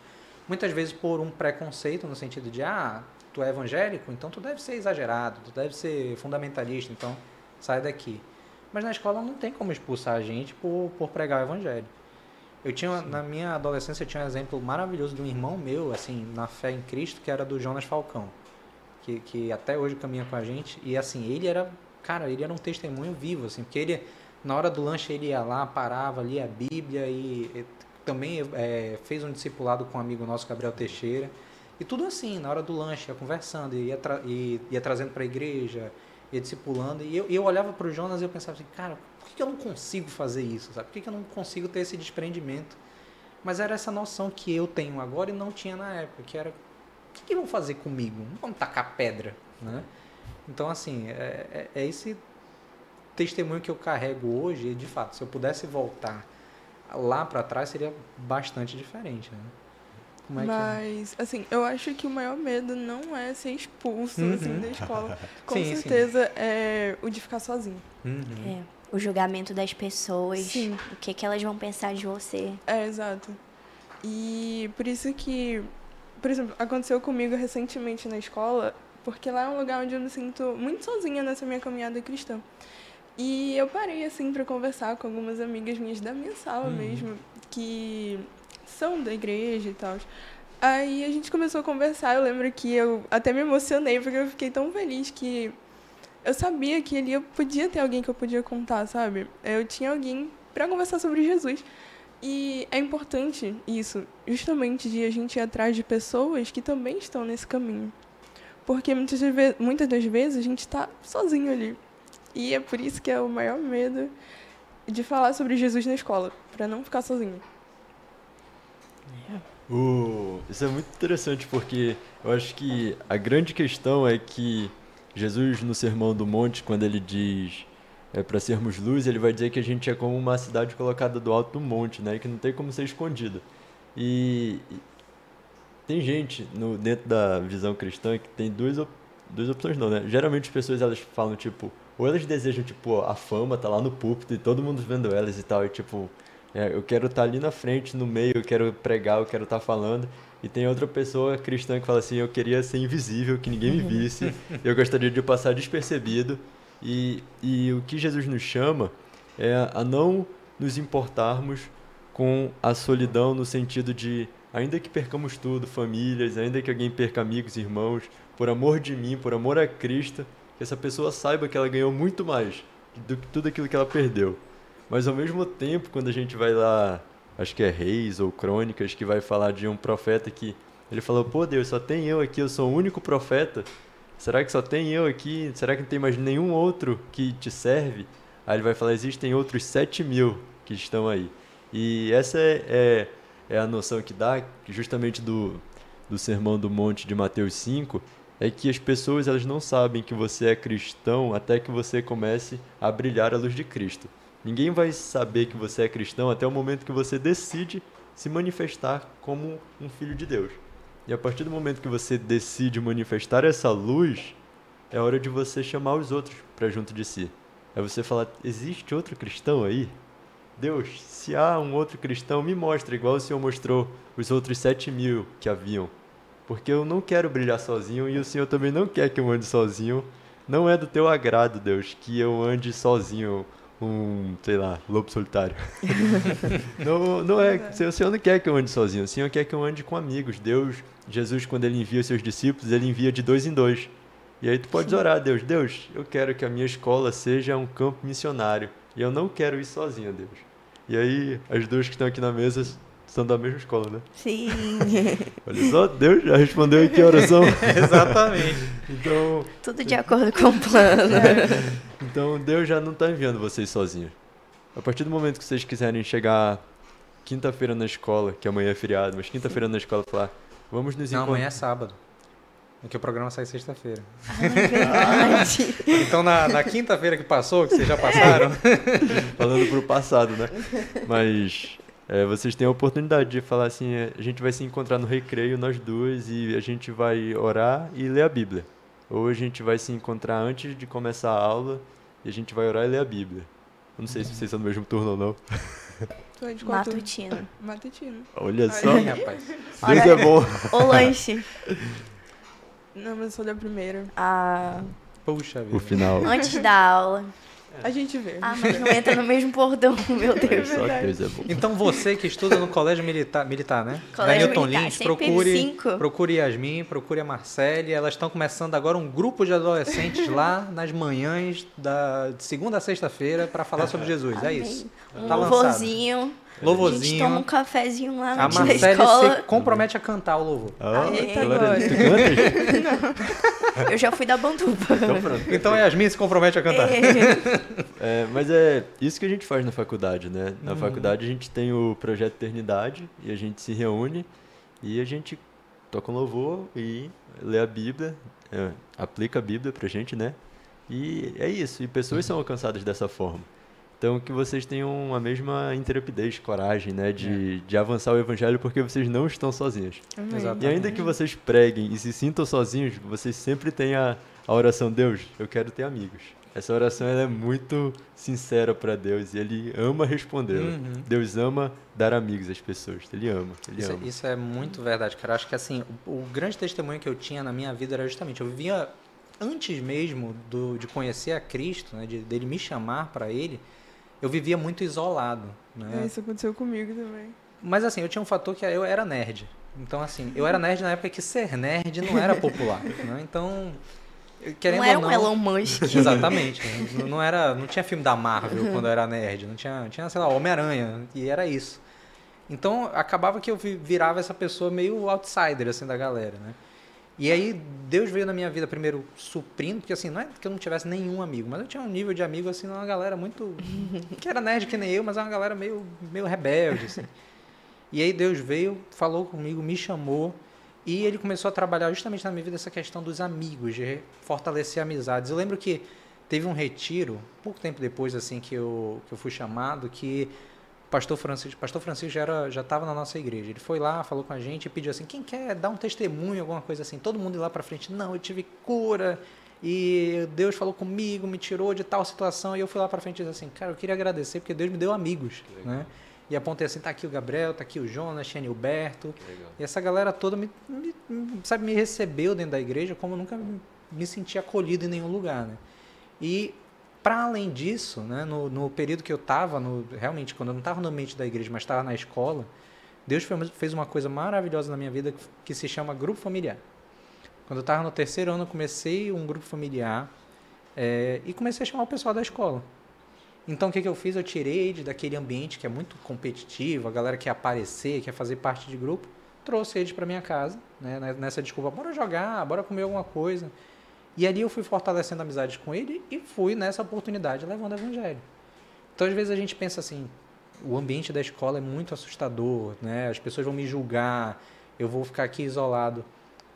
muitas vezes por um preconceito no sentido de, ah, tu é evangélico, então tu deve ser exagerado, tu deve ser fundamentalista, então sai daqui. Mas na escola não tem como expulsar a gente por, por pregar o evangelho. Eu tinha, na minha adolescência, eu tinha um exemplo maravilhoso de um irmão meu, assim, na fé em Cristo, que era do Jonas Falcão, que, que até hoje caminha com a gente. E, assim, ele era, cara, ele era um testemunho vivo, assim, porque ele, na hora do lanche, ele ia lá, parava, lia a Bíblia e, e também é, fez um discipulado com um amigo nosso, Gabriel Teixeira. E tudo assim, na hora do lanche, ia conversando, ia, tra ia, ia trazendo para a igreja, ia discipulando. E eu, eu olhava para o Jonas e eu pensava assim, cara, por que eu não consigo fazer isso? Sabe? Por que que eu não consigo ter esse desprendimento? Mas era essa noção que eu tenho agora e não tinha na época, que era, o que, que vão fazer comigo? Não vão tacar pedra, né? Então, assim, é, é, é esse testemunho que eu carrego hoje, e de fato, se eu pudesse voltar lá para trás, seria bastante diferente, né? Como é que... Mas, assim, eu acho que o maior medo não é ser expulso, Uhum. assim, da escola. Com Sim, sim. certeza é o de ficar sozinho. Uhum. É, o julgamento das pessoas, Sim. o que, que elas vão pensar de você. É, exato. E por isso que, por exemplo, aconteceu comigo recentemente na escola, porque lá é um lugar onde eu me sinto muito sozinha nessa minha caminhada cristã. E eu parei, assim, para conversar com algumas amigas minhas da minha sala Uhum. mesmo, que são da igreja e tal. Aí a gente começou a conversar, eu lembro que eu até me emocionei, porque eu fiquei tão feliz que eu sabia que ali eu podia ter alguém que eu podia contar, sabe? Eu tinha alguém para conversar sobre Jesus. E é importante isso, justamente de a gente ir atrás de pessoas que também estão nesse caminho. Porque muitas, muitas das vezes a gente está sozinho ali. E é por isso que é o maior medo de falar sobre Jesus na escola, para não ficar sozinho. O- Isso é muito interessante porque eu acho que a grande questão é que Jesus no Sermão do Monte, quando ele diz é, para sermos luz, ele vai dizer que a gente é como uma cidade colocada do alto do monte, né? Que não tem como ser escondida. E, e tem gente no, dentro da visão cristã que tem duas, op- duas opções não, né? Geralmente as pessoas elas falam tipo, ou elas desejam tipo a fama, tá lá no púlpito e todo mundo vendo elas e tal, e tipo, é, eu quero estar ali na frente, no meio, eu quero pregar, eu quero estar falando. E tem outra pessoa cristã que fala assim, eu queria ser invisível, que ninguém me visse, eu gostaria de passar despercebido. E, e o que Jesus nos chama é a não nos importarmos com a solidão no sentido de, ainda que percamos tudo, famílias, ainda que alguém perca amigos, irmãos, por amor de mim, por amor a Cristo, que essa pessoa saiba que ela ganhou muito mais do que tudo aquilo que ela perdeu. Mas ao mesmo tempo, quando a gente vai lá, acho que é Reis ou Crônicas, que vai falar de um profeta que ele falou: pô, Deus, só tem eu aqui, eu sou o único profeta. Será que só tem eu aqui? Será que não tem mais nenhum outro que te serve? Aí ele vai falar: existem outros sete mil que estão aí. E essa é, é, é a noção que dá justamente do, do Sermão do Monte de Mateus 5, é que as pessoas elas não sabem que você é cristão até que você comece a brilhar a luz de Cristo. Ninguém vai saber que você é cristão até o momento que você decide se manifestar como um filho de Deus. E a partir do momento que você decide manifestar essa luz, é hora de você chamar os outros para junto de si. É você falar: existe outro cristão aí? Deus, se há um outro cristão, me mostra, igual o Senhor mostrou os outros sete mil que haviam. Porque eu não quero brilhar sozinho e o Senhor também não quer que eu ande sozinho. Não é do teu agrado, Deus, que eu ande sozinho, um, sei lá, lobo solitário. não, não é. O Senhor não quer que eu ande sozinho, o Senhor quer que eu ande com amigos. Deus, Jesus, quando ele envia seus discípulos, ele envia de dois em dois. E aí tu pode orar, Deus, Deus, eu quero que a minha escola seja um campo missionário. E eu não quero ir sozinho, Deus. E aí, as duas que estão aqui na mesa são da mesma escola, né? Sim. Olha só, Deus já respondeu aqui a oração. Exatamente. Então, Tudo de acordo com o plano. então Deus já não está enviando vocês sozinhos. A partir do momento que vocês quiserem chegar quinta-feira na escola, que amanhã é feriado, mas quinta-feira na escola falar, vamos nos Não, encontrar. amanhã é sábado. Porque o programa sai sexta-feira. É verdade. Então, na, na quinta-feira que passou, que vocês já passaram, falando pro passado, né? Mas é, vocês têm a oportunidade de falar assim, é, a gente vai se encontrar no recreio, nós duas, e a gente vai orar e ler a Bíblia. Ou a gente vai se encontrar antes de começar a aula e a gente vai orar e ler a Bíblia. Eu não sei se vocês são do mesmo turno ou não. Matutino. Matutino. Olha só, rapaz. Deus é bom. O lanche. Não, mas eu sou da primeira. Ah, Puxa vida. O final. antes da aula. A gente vê. Ah, mas não entra no mesmo portão, meu Olha Deus. só Deus é bom. Então você que estuda no colégio militar, militar né? Colégio da Newton Militar, Lins, procure, procure Yasmin, procure a Marcele. Elas estão começando agora um grupo de adolescentes lá nas manhãs da de segunda a sexta-feira para falar sobre Jesus. É Amém. isso. Um Tá lançado. Louvorzinho. A gente toma um cafezinho lá A na da Marcele se escola. compromete a cantar o louvor. Ah, a. Tu cantas? Eu já fui da banduba. Então pronto. Então a Yasmin se compromete a cantar. É, mas é isso que a gente faz na faculdade, né? Na Uhum. faculdade a gente tem o projeto Eternidade e a gente se reúne e a gente toca um louvor e lê a Bíblia, é, aplica a Bíblia pra gente, né? E é isso, e pessoas são alcançadas dessa forma. Então que vocês tenham a mesma intrepidez, coragem, né? De, de avançar o evangelho porque vocês não estão sozinhos. Exato. E ainda que vocês preguem e se sintam sozinhos, vocês sempre têm a, a oração, Deus, eu quero ter amigos. Essa oração ela é muito sincera para Deus e ele ama respondê-la. Uhum. Deus ama dar amigos às pessoas. Ele ama, ele Isso, ama. isso é muito verdade, cara. Acho que assim, o, o grande testemunho que eu tinha na minha vida era justamente, eu vivia antes mesmo do, de conhecer a Cristo, né, de, dele me chamar para ele, eu vivia muito isolado, né? É, isso aconteceu comigo também. Mas assim, eu tinha um fator que eu era nerd. Então assim, eu era nerd na época que ser nerd não era popular, né? Então, querendo não era ou um não, Elon Musk. Exatamente. Não- Não era, não tinha filme da Marvel quando eu era nerd, não tinha, tinha sei lá, Homem-Aranha e era isso. Então acabava que eu vi- virava essa pessoa meio outsider assim da galera, né? E aí Deus veio na minha vida primeiro suprindo, porque assim, não é que eu não tivesse nenhum amigo, mas eu tinha um nível de amigo assim, uma galera muito que era nerd que nem eu, mas é uma galera meio meio rebelde assim. E aí Deus veio, falou comigo, me chamou e ele começou a trabalhar justamente na minha vida essa questão dos amigos, de fortalecer amizades. Eu lembro que teve um retiro, pouco tempo depois assim que eu, que eu fui chamado, que pastor Francisco, pastor Francisco já era, já estava na nossa igreja. Ele foi lá, falou com a gente e pediu assim: "Quem quer dar um testemunho, alguma coisa assim?". Todo mundo ir lá para frente: "Não, eu tive cura e Deus falou comigo, me tirou de tal situação". E eu fui lá para frente e disse assim: "Cara, eu queria agradecer porque Deus me deu amigos", né? E apontei assim, tá aqui o Gabriel, tá aqui o Jonas, tinha Nilberto. E essa galera toda me, me- sabe, me recebeu dentro da igreja como eu nunca me- me senti acolhido em nenhum lugar, né? E para além disso, né, no, no período que eu estava, realmente quando eu não estava no ambiente da igreja, mas estava na escola, Deus fe- fez uma coisa maravilhosa na minha vida que, que se chama grupo familiar. Quando eu estava no terceiro ano, eu comecei um grupo familiar eh, e comecei a chamar o pessoal da escola. Então, o que, que eu fiz? Eu tirei eles daquele ambiente que é muito competitivo, a galera quer aparecer, quer fazer parte de grupo, trouxe eles para minha casa, né, ne- nessa desculpa, bora jogar, bora comer alguma coisa. E ali eu fui fortalecendo amizades com ele e fui nessa oportunidade levando o evangelho. Então, às vezes a gente pensa assim, o ambiente da escola é muito assustador, né? As pessoas vão me julgar, eu vou ficar aqui isolado.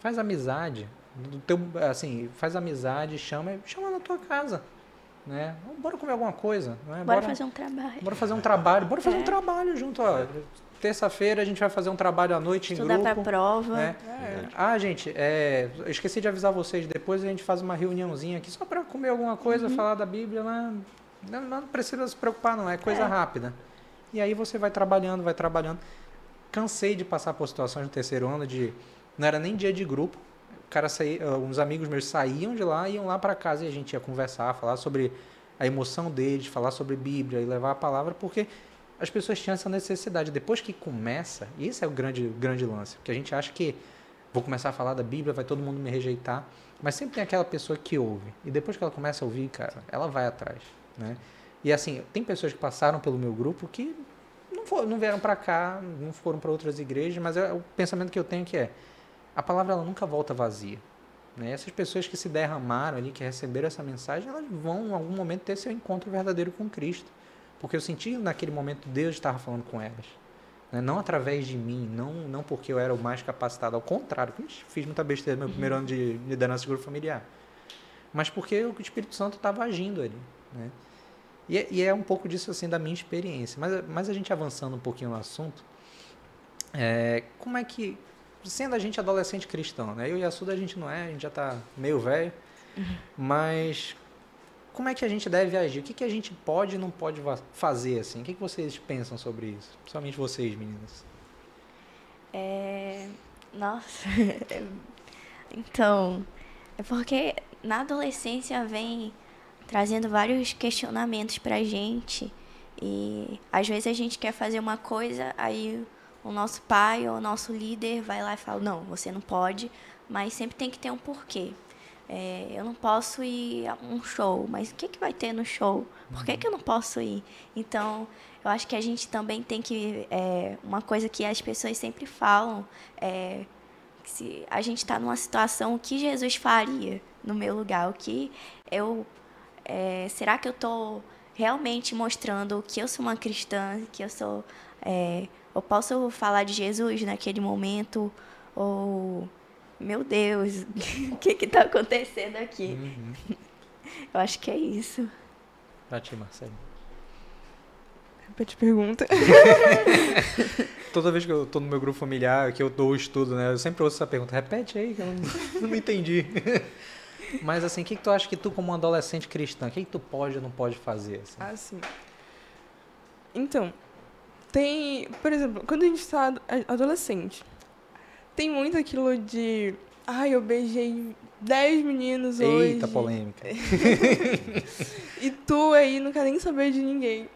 Faz amizade, do teu, assim, faz amizade, chama, chama na tua casa, né? Bora comer alguma coisa, né? Bora, bora fazer um trabalho. Bora fazer um trabalho, bora fazer é. um trabalho junto, ó. Terça-feira a gente vai fazer um trabalho à noite Estudar em grupo. Estudar pra prova. Né? É. Ah, gente, é, eu esqueci de avisar vocês, depois a gente faz uma reuniãozinha aqui só para comer alguma coisa, uhum. falar da Bíblia, né? não, não, precisa se preocupar não, é coisa é. rápida. E aí você vai trabalhando, vai trabalhando. Cansei de passar por situações no terceiro ano de não era nem dia de grupo. O cara saía, uns amigos meus saíam de lá, iam lá para casa e a gente ia conversar, falar sobre a emoção deles, falar sobre Bíblia e levar a palavra, porque as pessoas tinham essa necessidade. Depois que começa, e esse é o grande, grande lance, porque a gente acha que vou começar a falar da Bíblia, vai todo mundo me rejeitar, mas sempre tem aquela pessoa que ouve. E depois que ela começa a ouvir, cara, ela vai atrás, né? E assim, tem pessoas que passaram pelo meu grupo que não, não vieram para cá, não foram para outras igrejas, mas é o pensamento que eu tenho que é, a palavra ela nunca volta vazia. Né? Essas pessoas que se derramaram ali, que receberam essa mensagem, elas vão em algum momento ter seu encontro verdadeiro com Cristo. Porque eu senti naquele momento Deus estava falando com elas. Né? Não através de mim, não, não porque eu era o mais capacitado, ao contrário, fiz muita besteira no meu uhum. primeiro ano de liderança de grupo familiar. Mas porque o Espírito Santo estava agindo ali. Né? E, é, e, é um pouco disso assim da minha experiência. Mas, mas a gente avançando um pouquinho no assunto, é, como é que, sendo a gente adolescente cristão, né? eu e a Suda a gente não é, a gente já está meio velho, uhum. mas como é que a gente deve agir? O que, que a gente pode e não pode fazer assim? O que, que vocês pensam sobre isso? Principalmente vocês, meninas. É... Nossa. então, é porque na adolescência vem trazendo vários questionamentos pra gente e às vezes a gente quer fazer uma coisa, aí o nosso pai ou o nosso líder vai lá e fala: "Não, você não pode", mas sempre tem que ter um porquê. É, eu não posso ir a um show, mas o que, que vai ter no show? Por que, que eu não posso ir? Então, eu acho que a gente também tem que. É, uma coisa que as pessoas sempre falam é se a gente está numa situação, o que Jesus faria no meu lugar? O que eu. É, será que eu estou realmente mostrando que eu sou uma cristã, que eu sou. É, eu posso falar de Jesus naquele momento? Ou meu Deus, o que está acontecendo aqui? Uhum. Eu acho que é isso. Pra ti, Marcelo. Repete a pergunta. Toda vez que eu estou no meu grupo familiar, que eu dou o estudo, né? Eu sempre ouço essa pergunta. Repete aí, que eu não, não entendi. Mas assim, o que, que tu acha que tu, como um adolescente cristã, o que, que tu pode ou não pode fazer? Assim? Ah, sim. Então, tem, por exemplo, quando a gente está adolescente, tem muito aquilo de. Ai, eu beijei 10 meninos Eita, hoje. Eita, polêmica. e tu aí não quer nem saber de ninguém.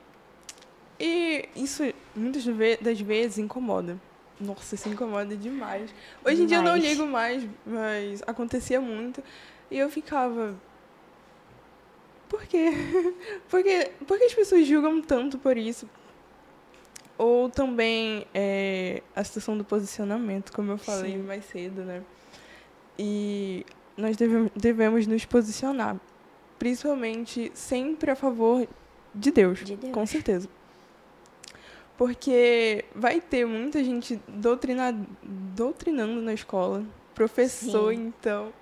E isso muitas das vezes incomoda. Nossa, isso incomoda demais. Hoje em dia eu não ligo mais, mas acontecia muito. E eu ficava. Por quê? Porque, por que as pessoas julgam tanto por isso? Ou também é, a situação do posicionamento, como eu falei Sim. mais cedo, né? E nós devemos, devemos nos posicionar, principalmente sempre a favor de Deus, de Deus. com certeza. Porque vai ter muita gente doutrina, doutrinando na escola, professor, Sim. então.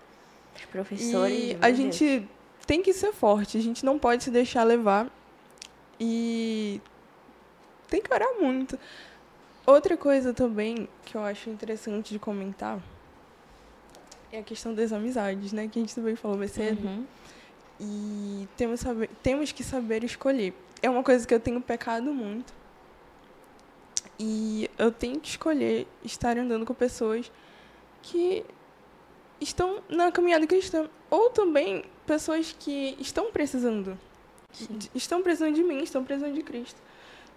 Os professores. E a gente tem que ser forte, a gente não pode se deixar levar. E tem que orar muito. Outra coisa também que eu acho interessante de comentar é a questão das amizades, né? Que a gente também falou mais cedo. Uhum. E temos, saber, temos que saber escolher. É uma coisa que eu tenho pecado muito. E eu tenho que escolher estar andando com pessoas que estão na caminhada cristã. Ou também pessoas que estão precisando. Sim. Estão precisando de mim, estão precisando de Cristo.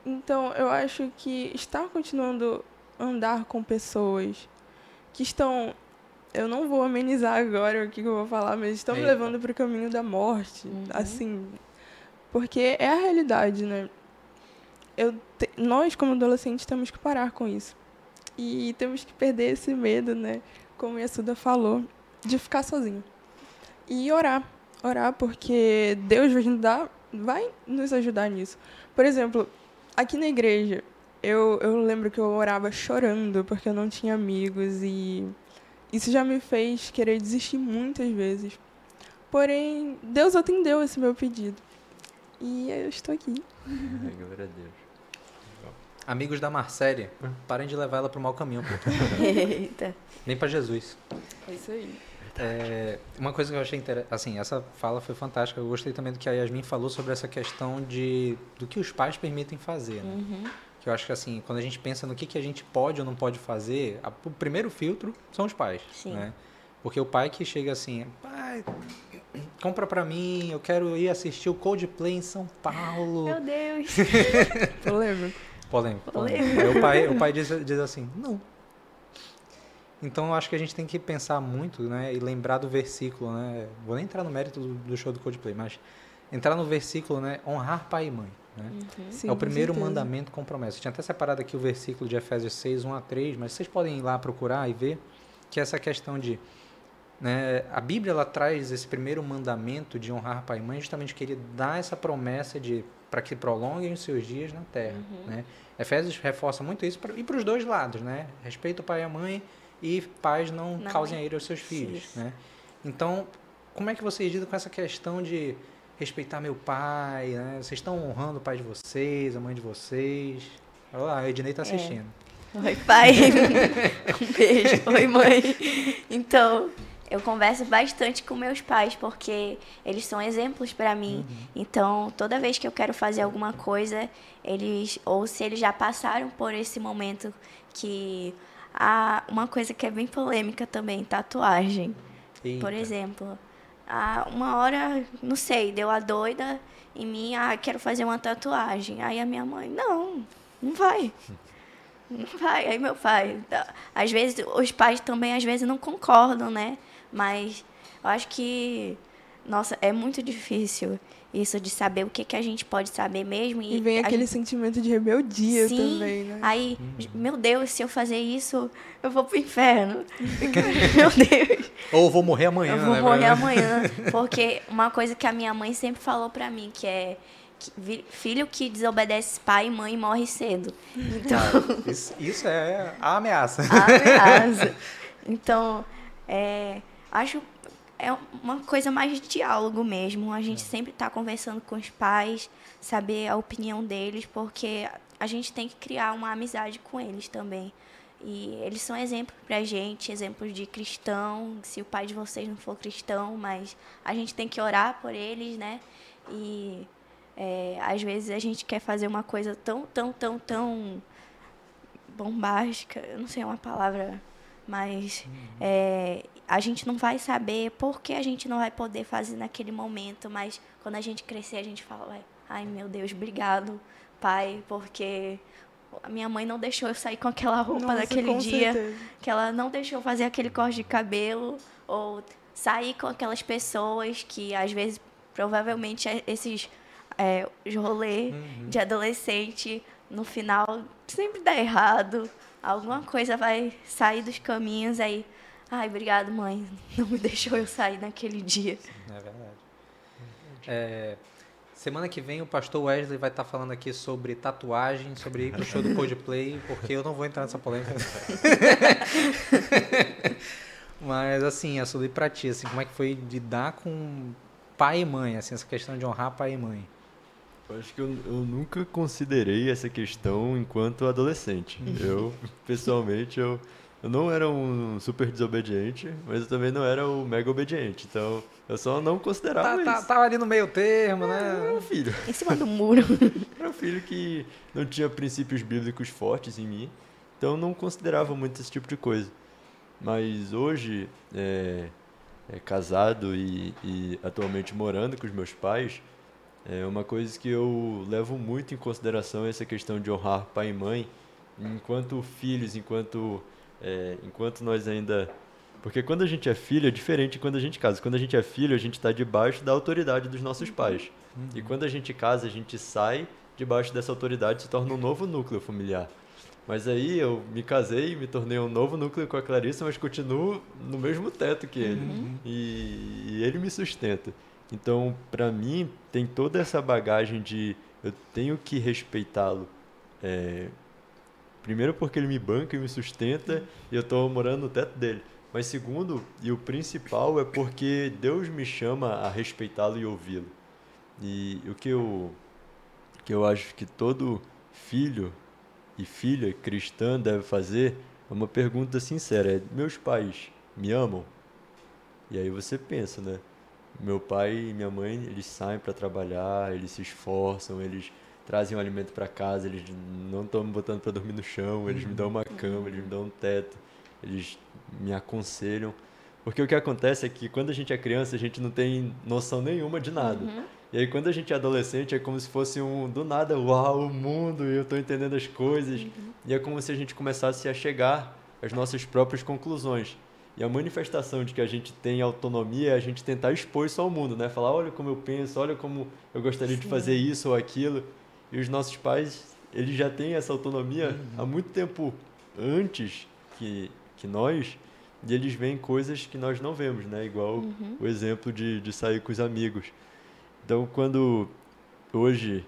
Então, eu acho que estar continuando a andar com pessoas que estão. Eu não vou amenizar agora o que eu vou falar, mas estão Eita. me levando para o caminho da morte. Uhum. Assim. Porque é a realidade, né? Eu te, nós, como adolescentes, temos que parar com isso. E temos que perder esse medo, né? Como a Yasuda falou, de ficar sozinho. E orar. Orar, porque Deus vai, dar, vai nos ajudar nisso. Por exemplo, aqui na igreja, eu, eu lembro que eu orava chorando porque eu não tinha amigos e isso já me fez querer desistir muitas vezes. Porém, Deus atendeu esse meu pedido. E eu estou aqui. Ai, glória a Deus. Amigos da Marcele, parem de levar ela pro mau caminho, pô. Eita. Nem pra Jesus. É isso aí. É, uma coisa que eu achei interessante, assim, essa fala foi fantástica. Eu gostei também do que a Yasmin falou sobre essa questão de do que os pais permitem fazer, né? Uhum. Que eu acho que assim, quando a gente pensa no que, que a gente pode ou não pode fazer, a- o primeiro filtro são os pais, Sim. né? Porque o pai que chega assim, pai, compra pra mim, eu quero ir assistir o Coldplay em São Paulo. Meu Deus. Polêmico. Polêmico. Polêmico. polêmico. O pai, o pai diz, diz assim, não. Então eu acho que a gente tem que pensar muito, né? E lembrar do versículo, né? Vou nem entrar no mérito do, do show do Coldplay, mas entrar no versículo, né? Honrar pai e mãe, né? Sim, é o com primeiro certeza. mandamento com promessa. Eu tinha até separado aqui o versículo de Efésios 6, 1 a 3, mas vocês podem ir lá procurar e ver que essa questão de. Né, a Bíblia ela traz esse primeiro mandamento de honrar pai e mãe, justamente que ele dá essa promessa de para que prolonguem os seus dias na terra. Né? Efésios reforça muito isso pra, e para os dois lados, né? Respeita o pai e a mãe e pais não Não. causem a ira aos seus filhos. Isso. Né? Então, como é que vocês lidam com essa questão de respeitar meu pai, né? Vocês estão honrando o pai de vocês, a mãe de vocês. Olha lá, a Ednei tá assistindo. Oi, pai. um beijo. Oi, mãe. Então, eu converso bastante com meus pais porque eles são exemplos para mim. Então, toda vez que eu quero fazer alguma coisa, eles ou se eles já passaram por esse momento que há uma coisa que é bem polêmica também, tatuagem. Por Eita. exemplo, ah, uma hora, não sei, deu a doida em mim, ah, quero fazer uma tatuagem. Aí a minha mãe, não, não vai. Não vai. Aí meu pai, tá. às vezes os pais também às vezes não concordam, né? Mas eu acho que nossa, é muito difícil isso de saber o que, que a gente pode saber mesmo E vem a aquele gente- sentimento de rebeldia Sim. também, né? Aí, meu Deus, se eu fazer isso, eu vou pro inferno. meu Deus. Ou vou morrer amanhã, Eu vou né? morrer amanhã. Porque uma coisa que a minha mãe sempre falou pra mim, que é filho que desobedece pai e mãe morre cedo. Então, Isso, isso é a ameaça. ameaça. Então, é, acho é uma coisa mais de diálogo mesmo. A gente sempre tá conversando com os pais, saber a opinião deles, porque a gente tem que criar uma amizade com eles também. E eles são exemplos pra gente, exemplos de cristão, se o pai de vocês não for cristão, mas a gente tem que orar por eles, né? E é, às vezes a gente quer fazer uma coisa tão, tão, tão, tão bombástica, eu não sei uma palavra, mas é, a gente não vai saber por que a gente não vai poder fazer naquele momento, mas quando a gente crescer a gente fala, "Ué, ai meu Deus, obrigado, pai, porque a minha mãe não deixou eu sair com aquela roupa Nossa, naquele dia, certeza. que ela não deixou eu fazer aquele corte de cabelo, ou sair com aquelas pessoas que às vezes, provavelmente, é- esses é, rolê de adolescente, no final, sempre dá errado. Alguma coisa vai sair dos caminhos aí. Ai, obrigado, mãe. Não me deixou eu sair naquele dia. É verdade. É, semana que vem o pastor Wesley vai estar falando aqui sobre tatuagem, sobre ir pro show do Coldplay, porque eu não vou entrar nessa polêmica. Mas assim, é sobre pra ti, assim, como é que foi lidar com pai e mãe, assim, essa questão de honrar pai e mãe. Eu acho que eu, eu nunca considerei essa questão enquanto adolescente. Eu, pessoalmente, eu, eu não era um super desobediente, mas eu também não era o mega obediente. Então, eu só não considerava Tá, tá, isso. tava ali no meio termo, Era né? um filho. Em cima do muro. Era um filho que não tinha princípios bíblicos fortes em mim, então eu não considerava muito esse tipo de coisa. Mas hoje, é, é, casado e, e atualmente morando com os meus pais, é uma coisa que eu levo muito em consideração essa questão de honrar pai e mãe, enquanto filhos, enquanto, é, enquanto nós ainda... Porque quando a gente é filho é diferente de quando a gente casa. Quando a gente é filho, a gente está debaixo da autoridade dos nossos pais. E quando a gente casa, a gente sai debaixo dessa autoridade e se torna um novo núcleo familiar. Mas aí eu me casei, me tornei um novo núcleo com a Clarissa, mas continuo no mesmo teto que ele. E, e ele me sustenta. Então, para mim, tem toda essa bagagem de eu tenho que respeitá-lo É, primeiro porque ele me banca e me sustenta e eu estou morando no teto dele. Mas segundo, e o principal, é porque Deus me chama a respeitá-lo e ouvi-lo. E o que eu, que eu acho que todo filho e filha cristã deve fazer é uma pergunta sincera: é, meus pais me amam? E aí você pensa, né? Meu pai e minha mãe, eles saem para trabalhar, eles se esforçam, eles trazem o um alimento para casa, eles não estão me botando para dormir no chão, eles me dão uma cama, eles me dão um teto, eles me aconselham. Porque o que acontece é que quando a gente é criança, a gente não tem noção nenhuma de nada. Uhum. E aí quando a gente é adolescente, é como se fosse um do nada, uau, o mundo, e eu estou entendendo as coisas. Uhum. E é como se a gente começasse a chegar às nossas próprias conclusões. E a manifestação de que a gente tem autonomia é a gente tentar expor isso ao mundo, né? Falar, olha como eu penso, olha como eu gostaria Sim. de fazer isso ou aquilo. E os nossos pais, eles já têm essa autonomia uhum. há muito tempo antes que, que nós, e eles veem coisas que nós não vemos, né? Igual uhum. o exemplo de, de sair com os amigos. Então, quando hoje,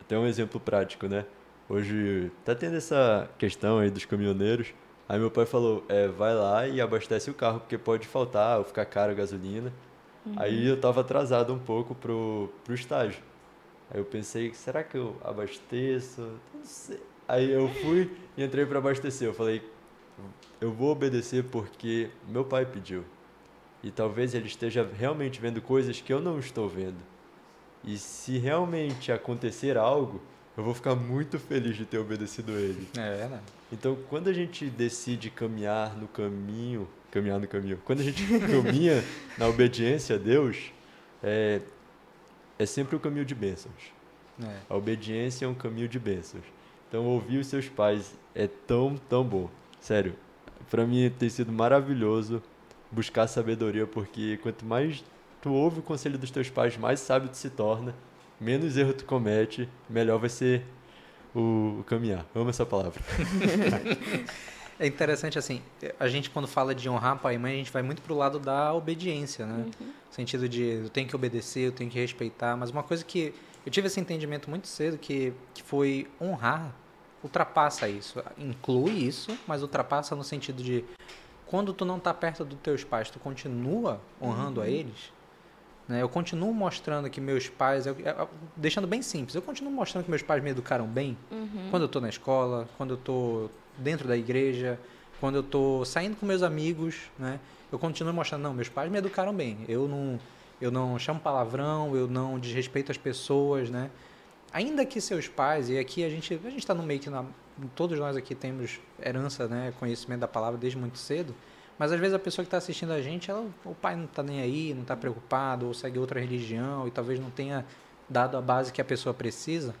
até um exemplo prático, né? Hoje tá tendo essa questão aí dos caminhoneiros. Aí meu pai falou, é, vai lá e abastece o carro, porque pode faltar ou ficar caro a gasolina. Uhum. Aí eu tava atrasado um pouco pro, pro estágio. Aí eu pensei, será que eu abasteço? Não sei. Aí eu fui e entrei para abastecer. Eu falei, eu vou obedecer porque meu pai pediu. E talvez ele esteja realmente vendo coisas que eu não estou vendo. E se realmente acontecer algo, eu vou ficar muito feliz de ter obedecido ele. É verdade. Então, quando a gente decide caminhar no caminho, caminhar no caminho, quando a gente caminha na obediência a Deus, é, é sempre o um caminho de bênçãos. É. A obediência é um caminho de bênçãos. Então, ouvir os seus pais é tão, tão bom. Sério, para mim tem sido maravilhoso buscar sabedoria, porque quanto mais tu ouve o conselho dos teus pais, mais sábio tu se torna, menos erro tu comete, melhor vai ser o, o caminhar. Amo essa palavra. é interessante assim, a gente quando fala de honrar pai e mãe, a gente vai muito pro lado da obediência, né? Uhum. No sentido de eu tenho que obedecer, eu tenho que respeitar, mas uma coisa que eu tive esse entendimento muito cedo que, que foi honrar ultrapassa isso, inclui isso, mas ultrapassa no sentido de quando tu não está perto dos teus pais, tu continua honrando uhum. a eles. Né? Eu continuo mostrando que meus pais, eu, eu, deixando bem simples, eu continuo mostrando que meus pais me educaram bem uhum. quando eu estou na escola, quando eu estou dentro da igreja, quando eu estou saindo com meus amigos, né? Eu continuo mostrando, não, meus pais me educaram bem. Eu não, eu não chamo palavrão, eu não desrespeito as pessoas, né? ainda que seus pais, e aqui a gente a gente está no meio que na, todos nós aqui temos herança, né, conhecimento da palavra desde muito cedo, mas às vezes a pessoa que está assistindo a gente, ela, o pai não está nem aí, não está preocupado, ou segue outra religião e talvez não tenha dado a base que a pessoa precisa,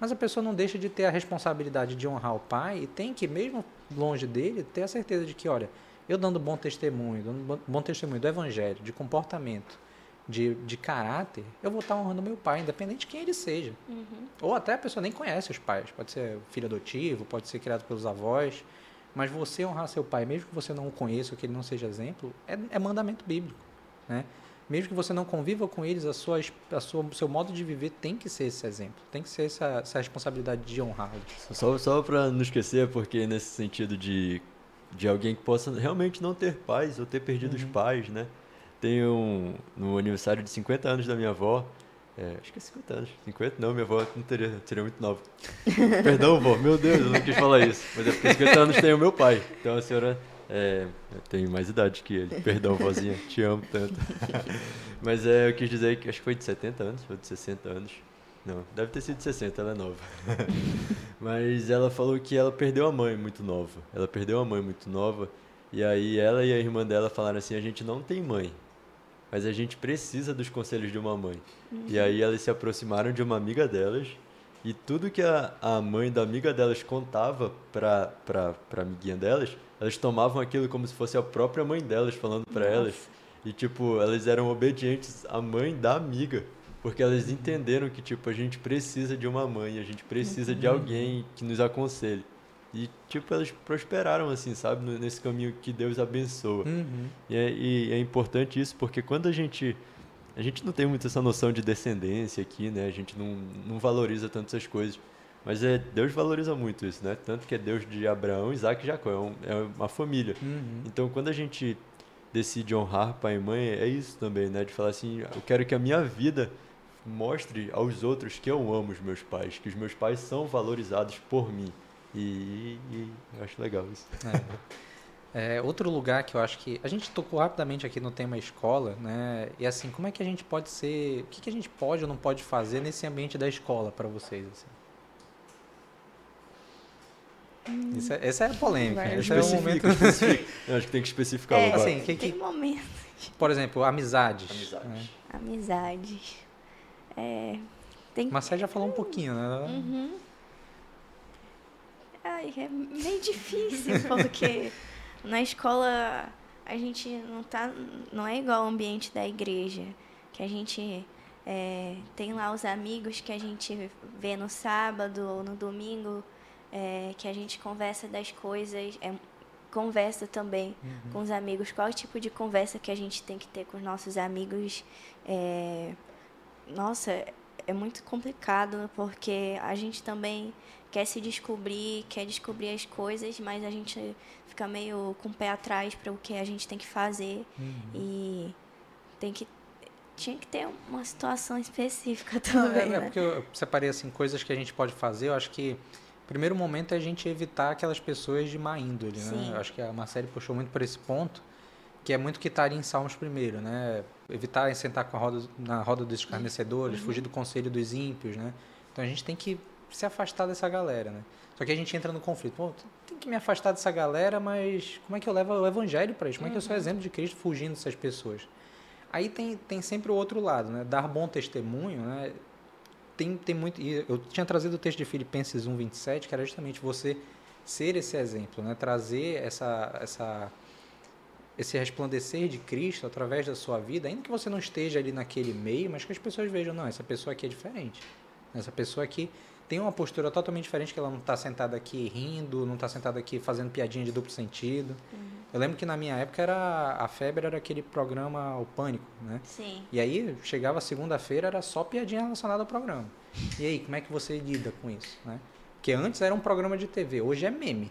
mas a pessoa não deixa de ter a responsabilidade de honrar o pai e tem que, mesmo longe dele, ter a certeza de que, olha, eu dando bom testemunho, dando bom testemunho do evangelho, de comportamento, de, de caráter, eu vou estar honrando meu pai, independente de quem ele seja. Uhum. Ou até a pessoa nem conhece os pais. Pode ser filho adotivo, pode ser criado pelos avós. Mas você honrar seu pai, mesmo que você não o conheça ou que ele não seja exemplo, é, é mandamento bíblico. Né? Mesmo que você não conviva com eles, a sua, a sua, seu modo de viver tem que ser esse exemplo. Tem que ser essa, essa responsabilidade de honrá-los. Só, só para não esquecer, porque nesse sentido de, de alguém que possa realmente não ter pais ou ter perdido uhum. os pais, né? Tem um. No aniversário de 50 anos da minha avó. É, acho que é 50 anos. 50? Não, minha avó não teria, seria muito nova. Perdão, avó, meu Deus, eu não quis falar isso. Mas é porque 50 anos tem o meu pai. Então a senhora é, tem mais idade que ele. Perdão, vozinha, te amo tanto. Mas é, eu quis dizer que acho que foi de 70 anos, foi de 60 anos. Não, deve ter sido de 60, ela é nova. Mas ela falou que ela perdeu a mãe muito nova. Ela perdeu a mãe muito nova. E aí ela e a irmã dela falaram assim: a gente não tem mãe mas a gente precisa dos conselhos de uma mãe. Uhum. E aí elas se aproximaram de uma amiga delas e tudo que a, a mãe da amiga delas contava para a amiguinha delas, elas tomavam aquilo como se fosse a própria mãe delas falando para elas. E tipo, elas eram obedientes à mãe da amiga, porque elas entenderam que tipo a gente precisa de uma mãe, a gente precisa uhum. de alguém que nos aconselhe. E, tipo, elas prosperaram, assim, sabe? Nesse caminho que Deus abençoa. Uhum. E, é, e, é, importante isso, porque quando a gente... A gente não tem muito essa noção de descendência aqui, né? A gente não, não valoriza tanto essas coisas. Mas é, Deus valoriza muito isso, né? Tanto que é Deus de Abraão, Isaac e Jacó, é, um, é uma família. Uhum. Então, quando a gente decide honrar pai e mãe, é isso também, né? De falar assim, eu quero que a minha vida mostre aos outros que eu amo os meus pais, que os meus pais são valorizados por mim. E, e eu acho legal isso. É. É, outro lugar que eu acho que a gente tocou rapidamente aqui no tema escola, né? E assim, como é que a gente pode ser, o que, que a gente pode ou não pode fazer nesse ambiente da escola para vocês? Assim? Isso é, essa é a polêmica. Vai, Esse é o momento. Eu acho que tem que especificar É, o lugar. assim, que, que, Tem momentos. por exemplo, amizades. Amizades. né? Amizades. É, tem Marcelo já falou um pouquinho, né? Uhum. Ai, é meio difícil, porque na escola a gente não tá. não é igual ao ambiente da igreja. Que a gente é, tem lá os amigos que a gente vê no sábado ou no domingo, é, que a gente conversa das coisas. É, conversa também com os amigos. Qual tipo de conversa que a gente tem que ter com os nossos amigos? É, nossa, é muito complicado porque a gente também quer se descobrir, quer descobrir as coisas, mas a gente fica meio com o pé atrás para o que a gente tem que fazer e tem que tinha que ter uma situação específica É, também, é né? porque eu separei assim coisas que a gente pode fazer. Eu acho que primeiro momento é a gente evitar aquelas pessoas de má índole, né? Eu acho que a Marcele puxou muito por esse ponto, que é muito que estaria em Salmos primeiro, né? Evitar sentar com a roda, na roda dos escarnecedores, Uhum. fugir do conselho dos ímpios, né? Então a gente tem que se afastar dessa galera, né? Só que a gente entra no conflito. Pô, tem que me afastar dessa galera, mas como é que eu levo o evangelho para eles? Como é que eu Uhum. sou exemplo de Cristo fugindo dessas pessoas? Aí tem, tem sempre o outro lado, né? Dar bom testemunho, né? Tem, tem muito. Eu tinha trazido o texto de Filipenses 1, 27, que era justamente você ser esse exemplo, né? Trazer essa, essa, esse resplandecer de Cristo através da sua vida, ainda que você não esteja ali naquele meio, mas que as pessoas vejam, não, essa pessoa aqui é diferente. Essa pessoa aqui tem uma postura totalmente diferente, que ela não está sentada aqui rindo, não está sentada aqui fazendo piadinha de duplo sentido. Eu lembro que na minha época era a febre era aquele programa O Pânico, né? Sim. E aí chegava segunda-feira era só piadinha relacionada ao programa. E aí, como é que você lida com isso, né? Porque antes era um programa de TV, hoje é meme.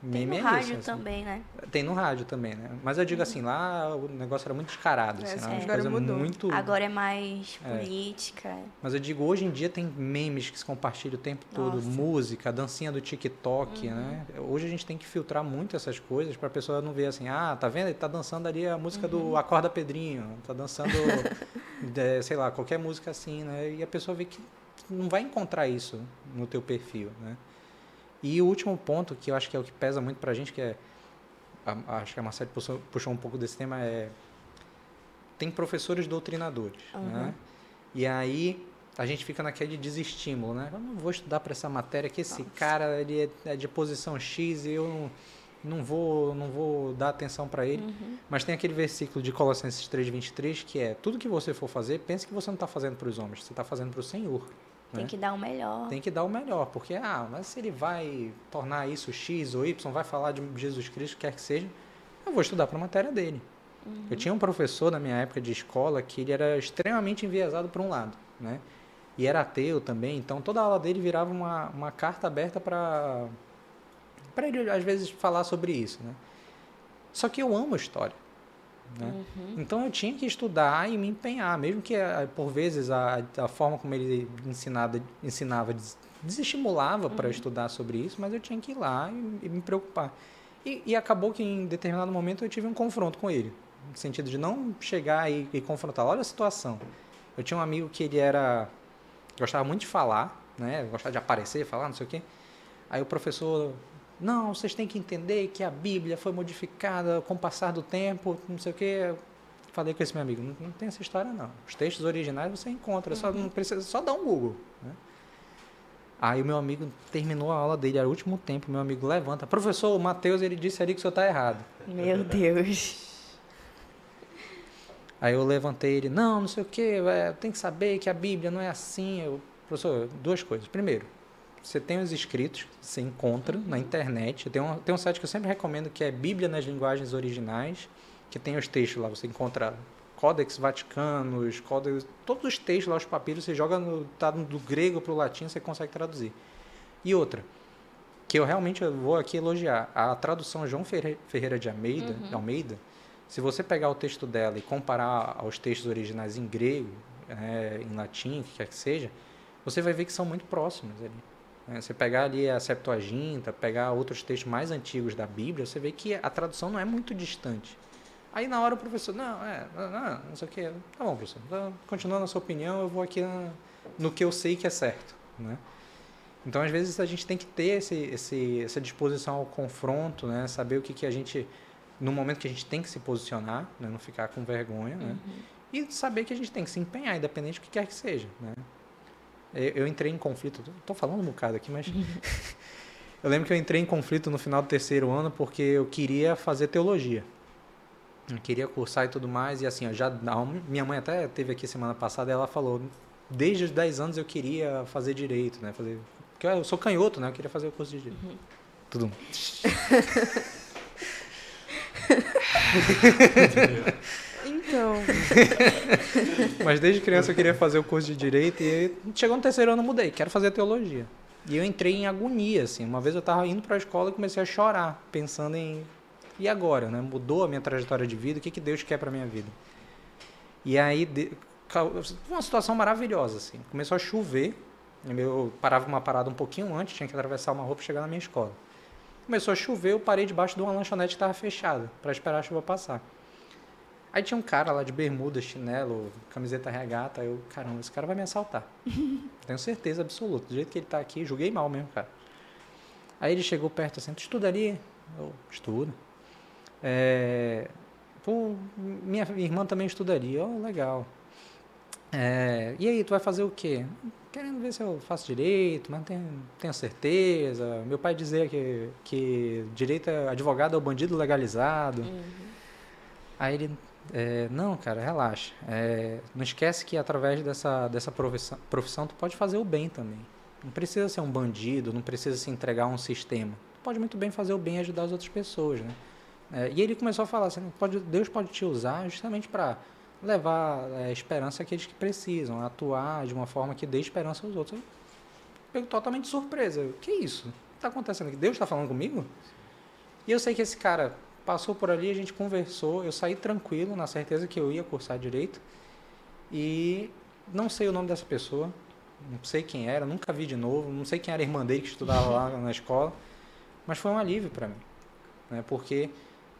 Tem Meme no é rádio isso, assim. também, né? Tem no rádio também, né? Mas eu digo assim, lá o negócio era muito descarado, É, assim, sim, era uma agora coisa mudou. muito Agora é mais É. política. Mas eu digo, hoje em dia tem memes que se compartilham o tempo todo, Nossa. música, dancinha do TikTok, né? Hoje a gente tem que filtrar muito essas coisas para a pessoa não ver assim, ah, tá vendo? Ele tá dançando ali a música do Acorda Pedrinho, tá dançando, é, sei lá, qualquer música assim, né? E a pessoa vê que não vai encontrar isso no teu perfil, né? E o último ponto, que eu acho que é o que pesa muito pra gente, que é, a- acho que a Marcela puxou, puxou um pouco desse tema, é tem professores doutrinadores, né? E aí a gente fica naquele desestímulo, né? Eu não vou estudar para essa matéria que esse cara ele é, é de posição X e eu não, não vou não vou dar atenção para ele. Uhum. Mas tem aquele versículo de Colossenses 3:23 que é tudo que você for fazer, pense que você não está fazendo para os homens, você está fazendo para o Senhor. Tem né? que dar o melhor. Tem que dar o melhor, porque ah, mas se ele vai tornar isso X ou Y, vai falar de Jesus Cristo, quer que seja, eu vou estudar para a matéria dele. Eu tinha um professor na minha época de escola que ele era extremamente enviesado para um lado, né? E era ateu também, então toda a aula dele virava uma, uma carta aberta para para ele às vezes falar sobre isso, né? Só que eu amo história, né? Então eu tinha que estudar e me empenhar, mesmo que ah, por vezes a, a forma como ele ensinava, ensinava des- desestimulava para estudar sobre isso, mas eu tinha que ir lá e, e me preocupar. E, e acabou que em determinado momento eu tive um confronto com ele, no sentido de não chegar e, e confrontar. Olha a situação. Eu tinha um amigo que ele era gostava muito de falar, né? Gostava de aparecer, falar, não sei o quê. Aí o professor, não, vocês têm que entender que a Bíblia foi modificada com o passar do tempo, não sei o quê. Falei com esse meu amigo, não, não tem essa história não. Os textos originais você encontra, só não precisa só dar um Google, né? Aí o meu amigo terminou a aula dele, era o último tempo, meu amigo levanta, professor, o Mateus ele disse ali que o senhor está errado. Meu Deus. Aí eu levantei ele, não, não sei o que, tem que saber que a Bíblia não é assim. Eu, professor, duas coisas. Primeiro, você tem os escritos, você encontra na internet. Tem um, tem um site que eu sempre recomendo que é Bíblia nas linguagens originais, que tem os textos lá, você encontra Codex Vaticanos, Codex, todos os textos lá, os papiros, você joga no, tá do grego para o latim, você consegue traduzir. E outra, que eu realmente vou aqui elogiar, a tradução João Ferreira de Almeida, uhum. Almeida se você pegar o texto dela e comparar aos textos originais em grego, é, em latim, o que quer que seja, você vai ver que são muito próximos ali. É, você pegar ali a Septuaginta, pegar outros textos mais antigos da Bíblia, você vê que a tradução não é muito distante. Aí na hora o professor, não, é, não, não sei o que, tá bom, professor, tá, continuando a sua opinião, eu vou aqui no que eu sei que é certo, né? Então, às vezes, a gente tem que ter esse, esse, essa disposição ao confronto, né? Saber o que, que a gente, no momento que a gente tem que se posicionar, né? não ficar com vergonha, né? Uhum. E saber que a gente tem que se empenhar, independente do que quer que seja, né? Eu, eu entrei em conflito, estou falando um bocado aqui, mas... eu lembro que eu entrei em conflito no final do terceiro ano porque eu queria fazer teologia. Eu queria cursar e tudo mais, e assim, já minha mãe até teve aqui semana passada, ela falou, desde os 10 anos eu queria fazer direito, né? Fazer porque eu sou canhoto, né? Eu queria fazer o curso de direito. Uhum. Tudo. então. Mas desde criança eu queria fazer o curso de direito e chegou no terceiro ano eu mudei, quero fazer teologia. E eu entrei em agonia, assim. Uma vez eu estava indo para a escola e comecei a chorar, pensando em e agora, né? Mudou a minha trajetória de vida, o que que Deus quer para minha vida? E aí uma situação maravilhosa, assim. Começou a chover eu parava uma parada um pouquinho antes, tinha que atravessar uma rua para chegar na minha escola. Começou a chover, eu parei debaixo de uma lanchonete que estava fechada, para esperar a chuva passar. Aí tinha um cara lá de bermuda, chinelo, camiseta regata. Eu, caramba, esse cara vai me assaltar. Tenho certeza absoluta. Do jeito que ele está aqui, julguei mal mesmo, cara. Aí ele chegou perto assim, tu estuda ali? Eu, estudo. É, pô, minha irmã também estudaria. Oh, legal. É, e aí, tu vai fazer o quê? querendo ver se eu faço direito, mas tenho, tenho certeza. Meu pai dizia que, que direito é advogado é o bandido legalizado. Uhum. Aí ele, é, não, cara, relaxa. É, não esquece que através dessa, dessa profissão, profissão tu pode fazer o bem também. Não precisa ser um bandido, não precisa se entregar a um sistema. Tu pode muito bem fazer o bem e ajudar as outras pessoas, né? É, e ele começou a falar assim, pode, Deus pode te usar justamente para levar é, esperança àqueles que precisam, atuar de uma forma que dê esperança aos outros. Eu totalmente surpresa. O que isso? O que está acontecendo aqui? Deus está falando comigo? E eu sei que esse cara passou por ali, a gente conversou, eu saí tranquilo, na certeza que eu ia cursar direito. E não sei o nome dessa pessoa, não sei quem era, nunca vi de novo, não sei quem era a irmã dele que estudava lá na escola, mas foi um alívio para mim, né? Porque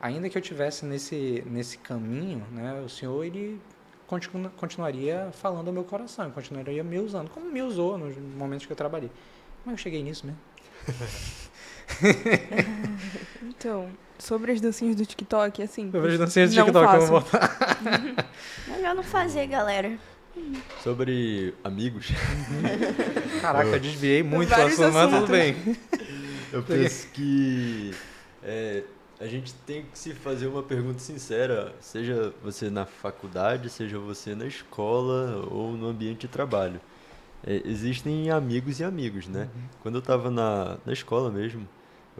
ainda que eu tivesse nesse, nesse caminho, né, o Senhor ele continu, continuaria falando ao meu coração, continuaria me usando, como me usou nos momentos que eu trabalhei. Como eu cheguei nisso mesmo? então, sobre as dancinhas do TikTok, assim. Sobre as dancinhas do TikTok, eu vou Melhor não fazer, galera. Sobre amigos. Caraca, eu desviei muito o assunto, mas tudo bem. Eu penso que é, a gente tem que se fazer uma pergunta sincera, seja você na faculdade, seja você na escola ou no ambiente de trabalho. É, existem amigos e amigos, né? Uhum. Quando eu estava na, na escola mesmo,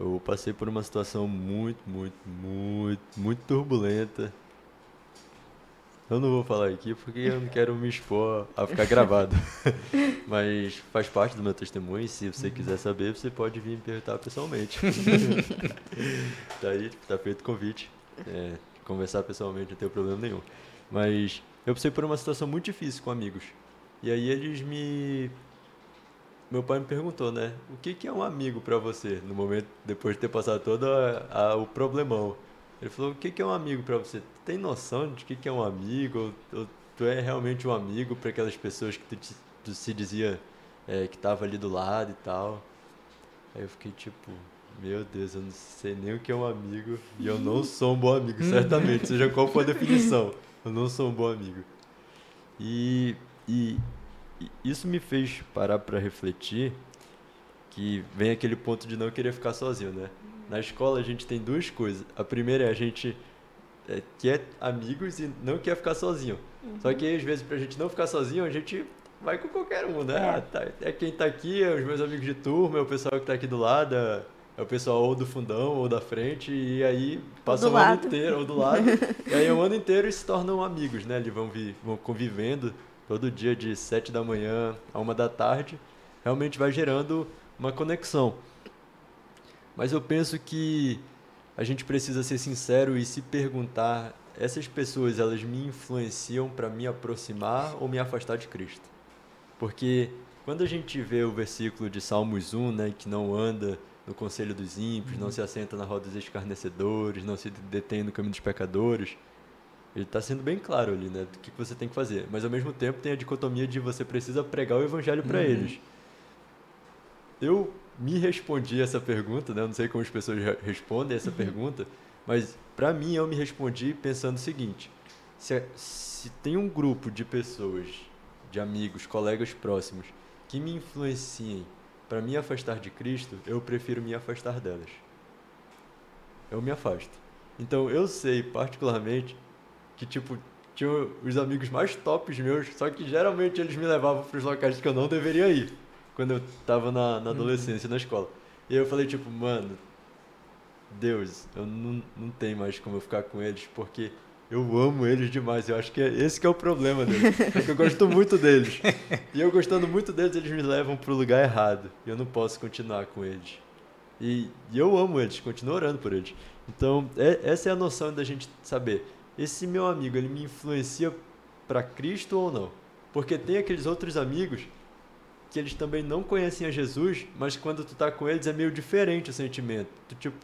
eu passei por uma situação muito, muito, muito, muito turbulenta eu não vou falar aqui porque eu não quero me expor a ficar gravado. Mas faz parte do meu testemunho. Se você quiser saber, você pode vir me perguntar pessoalmente. tá aí, tá feito o convite. É, conversar pessoalmente não tem problema nenhum. Mas eu passei por uma situação muito difícil com amigos. E aí eles me. Meu pai me perguntou, né? O que, que é um amigo para você no momento, depois de ter passado todo a, a, o problemão? Ele falou: o que, que é um amigo para você? tem noção de que, que é um amigo? Ou, ou tu é realmente um amigo para aquelas pessoas que tu, tu se dizia é, que tava ali do lado e tal? Aí eu fiquei tipo, meu Deus, eu não sei nem o que é um amigo e eu não sou um bom amigo, certamente, seja qual for a definição. Eu não sou um bom amigo. E, e isso me fez parar para refletir que vem aquele ponto de não querer ficar sozinho, né? Na escola a gente tem duas coisas. A primeira é a gente é, quer amigos e não quer ficar sozinho. Uhum. Só que às vezes pra gente não ficar sozinho, a gente vai com qualquer um, né? É, ah, tá, é quem tá aqui, é os meus amigos de turma, é o pessoal que tá aqui do lado, é, é o pessoal ou do fundão ou da frente, e aí passa o ano lado. inteiro, ou do lado. e aí o ano inteiro eles se tornam amigos, né? Eles vão, vi, vão convivendo todo dia de 7 da manhã a uma da tarde. Realmente vai gerando uma conexão. Mas eu penso que a gente precisa ser sincero e se perguntar: essas pessoas elas me influenciam para me aproximar ou me afastar de Cristo? Porque quando a gente vê o versículo de Salmos 1, né, que não anda no conselho dos ímpios, não se assenta na roda dos escarnecedores, não se detém no caminho dos pecadores, ele está sendo bem claro ali, né, do que você tem que fazer. Mas ao mesmo tempo tem a dicotomia de você precisa pregar o evangelho para Uhum. eles. Eu me respondi essa pergunta, né? Eu não sei como as pessoas re- respondem essa pergunta, mas para mim eu me respondi pensando o seguinte: se, se tem um grupo de pessoas, de amigos, colegas próximos, que me influenciem para me afastar de Cristo, eu prefiro me afastar delas. Eu me afasto. Então eu sei particularmente que tipo tinha os amigos mais tops meus, só que geralmente eles me levavam para os locais que eu não deveria ir quando eu tava na, na adolescência, na escola. E eu falei, tipo, mano, Deus, eu não, não tenho mais como eu ficar com eles, porque eu amo eles demais. Eu acho que é esse que é o problema deles. Porque eu gosto muito deles. E eu gostando muito deles, eles me levam pro lugar errado. E eu não posso continuar com eles. E, e eu amo eles, continuo orando por eles. Então, é- essa é a noção da gente saber. Esse meu amigo, ele me influencia para Cristo ou não? Porque tem aqueles outros amigos que eles também não conhecem a Jesus, mas quando tu tá com eles é meio diferente o sentimento. Tu tipo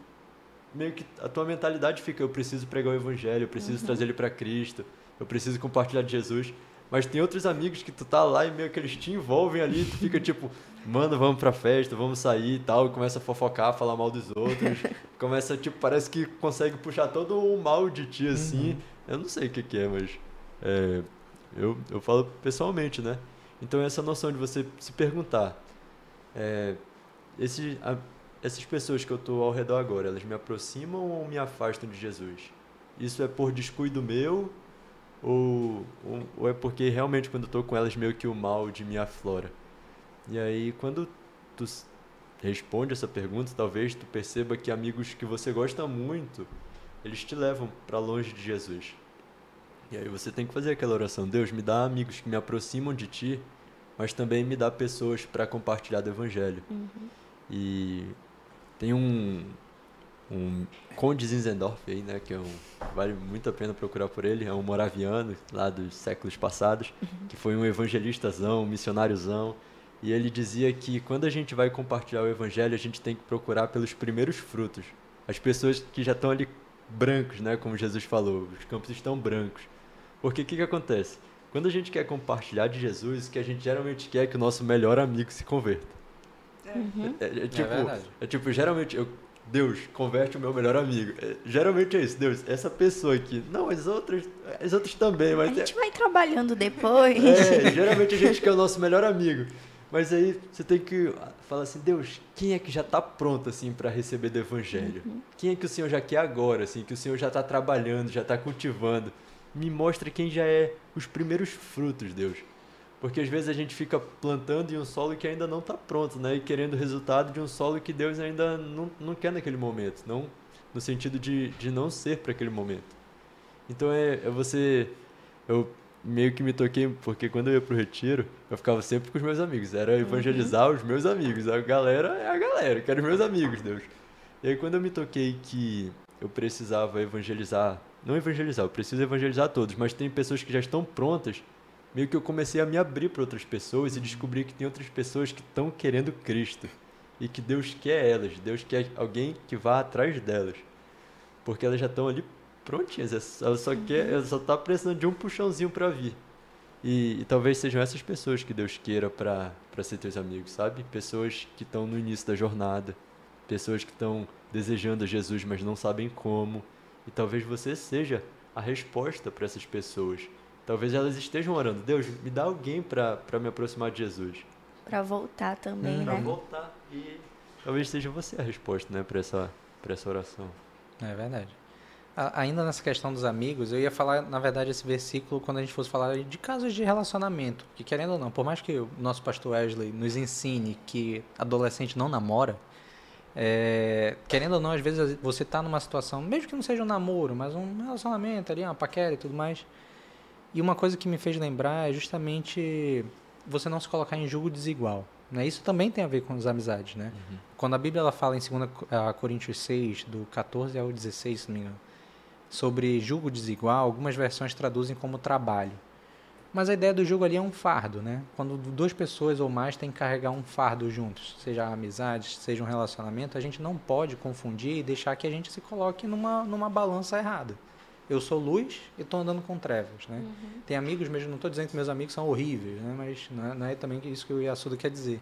meio que a tua mentalidade fica eu preciso pregar o evangelho, eu preciso trazer ele para Cristo, eu preciso compartilhar de Jesus. Mas tem outros amigos que tu tá lá e meio que eles te envolvem ali, tu fica tipo, mano, vamos pra festa, vamos sair e tal, e começa a fofocar, falar mal dos outros. começa, tipo, parece que consegue puxar todo o mal de ti assim. Eu não sei o que, que é, mas é, eu, eu falo pessoalmente, né? Então essa noção de você se perguntar, é, esse, a- essas pessoas que eu estou ao redor agora, elas me aproximam ou me afastam de Jesus? Isso é por descuido meu ou, ou, ou é porque realmente quando eu estou com elas meio que o mal de me aflora? E aí quando tu responde essa pergunta, talvez tu perceba que amigos que você gosta muito, eles te levam para longe de Jesus. E aí você tem que fazer aquela oração: Deus, me dá amigos que me aproximam de ti, mas também me dá pessoas para compartilhar do evangelho. E tem um um Conde Zinzendorf aí, né, que é um, vale muito a pena procurar por ele, é um moraviano lá dos séculos passados, que foi um evangelistazão, um missionáriozão, e ele dizia que quando a gente vai compartilhar o evangelho, a gente tem que procurar pelos primeiros frutos. As pessoas que já estão ali brancos, né, como Jesus falou, os campos estão brancos. Porque o que, que acontece? Quando a gente quer compartilhar de Jesus, o que a gente geralmente quer é que o nosso melhor amigo se converta. É, é- é tipo, verdade. é tipo, geralmente, eu, Deus, converte o meu melhor amigo. É, geralmente é isso, Deus, essa pessoa aqui. Não, as outras, as outras também, A mas gente vai trabalhando depois. é, geralmente a gente quer o nosso melhor amigo. Mas aí você tem que falar assim, Deus, quem é que já está pronto assim para receber do evangelho? Quem é que o Senhor já quer agora, assim, que o Senhor já está trabalhando, já está cultivando? Me mostra quem já é os primeiros frutos, Deus. Porque às vezes a gente fica plantando em um solo que ainda não está pronto, né? E querendo o resultado de um solo que Deus ainda não, não quer naquele momento. Não no sentido de, de não ser para aquele momento. Então é, é você. Eu meio que me toquei, porque quando eu ia pro retiro, eu ficava sempre com os meus amigos. Era evangelizar os meus amigos. A galera é a galera, que eram os meus amigos, Deus. E aí quando eu me toquei que eu precisava evangelizar, não evangelizar, eu preciso evangelizar todos, mas tem pessoas que já estão prontas, meio que eu comecei a me abrir para outras pessoas e descobri que tem outras pessoas que estão querendo Cristo. E que Deus quer elas, Deus quer alguém que vá atrás delas. Porque elas já estão ali prontinhas, é- ela só quer, ela só tá precisando de um puxãozinho para vir. E, e talvez sejam essas pessoas que Deus queira para para ser teus amigos, sabe? Pessoas que estão no início da jornada, pessoas que estão desejando a Jesus, mas não sabem como. E talvez você seja a resposta para essas pessoas. Talvez elas estejam orando, Deus, me dá alguém para me aproximar de Jesus. Pra voltar também, Para né? voltar. E talvez seja você a resposta, né, para essa, pra essa oração. É verdade. A- ainda nessa questão dos amigos, eu ia falar, na verdade, esse versículo quando a gente fosse falar de casos de relacionamento. Que querendo ou não, por mais que o nosso pastor Wesley nos ensine que adolescente não namora, É, querendo ou não, às vezes você está numa situação, mesmo que não seja um namoro, mas um relacionamento ali, uma paquera e tudo mais. E uma coisa que me fez lembrar é justamente você não se colocar em julgo desigual. Né? Isso também tem a ver com as amizades. Né? Uhum. Quando a Bíblia ela fala em 2 Coríntios 6, do 14 ao 16, se não me engano, sobre julgo desigual, algumas versões traduzem como trabalho. Mas a ideia do jogo ali é um fardo, né? Quando duas pessoas ou mais têm que carregar um fardo juntos, seja amizade, seja um relacionamento, a gente não pode confundir e deixar que a gente se coloque numa, numa balança errada. Eu sou luz e estou andando com trevas, né? Uhum. Tem amigos mesmo, não estou dizendo que meus amigos são horríveis, né? Mas não é, não é também isso que o Yasuda quer dizer.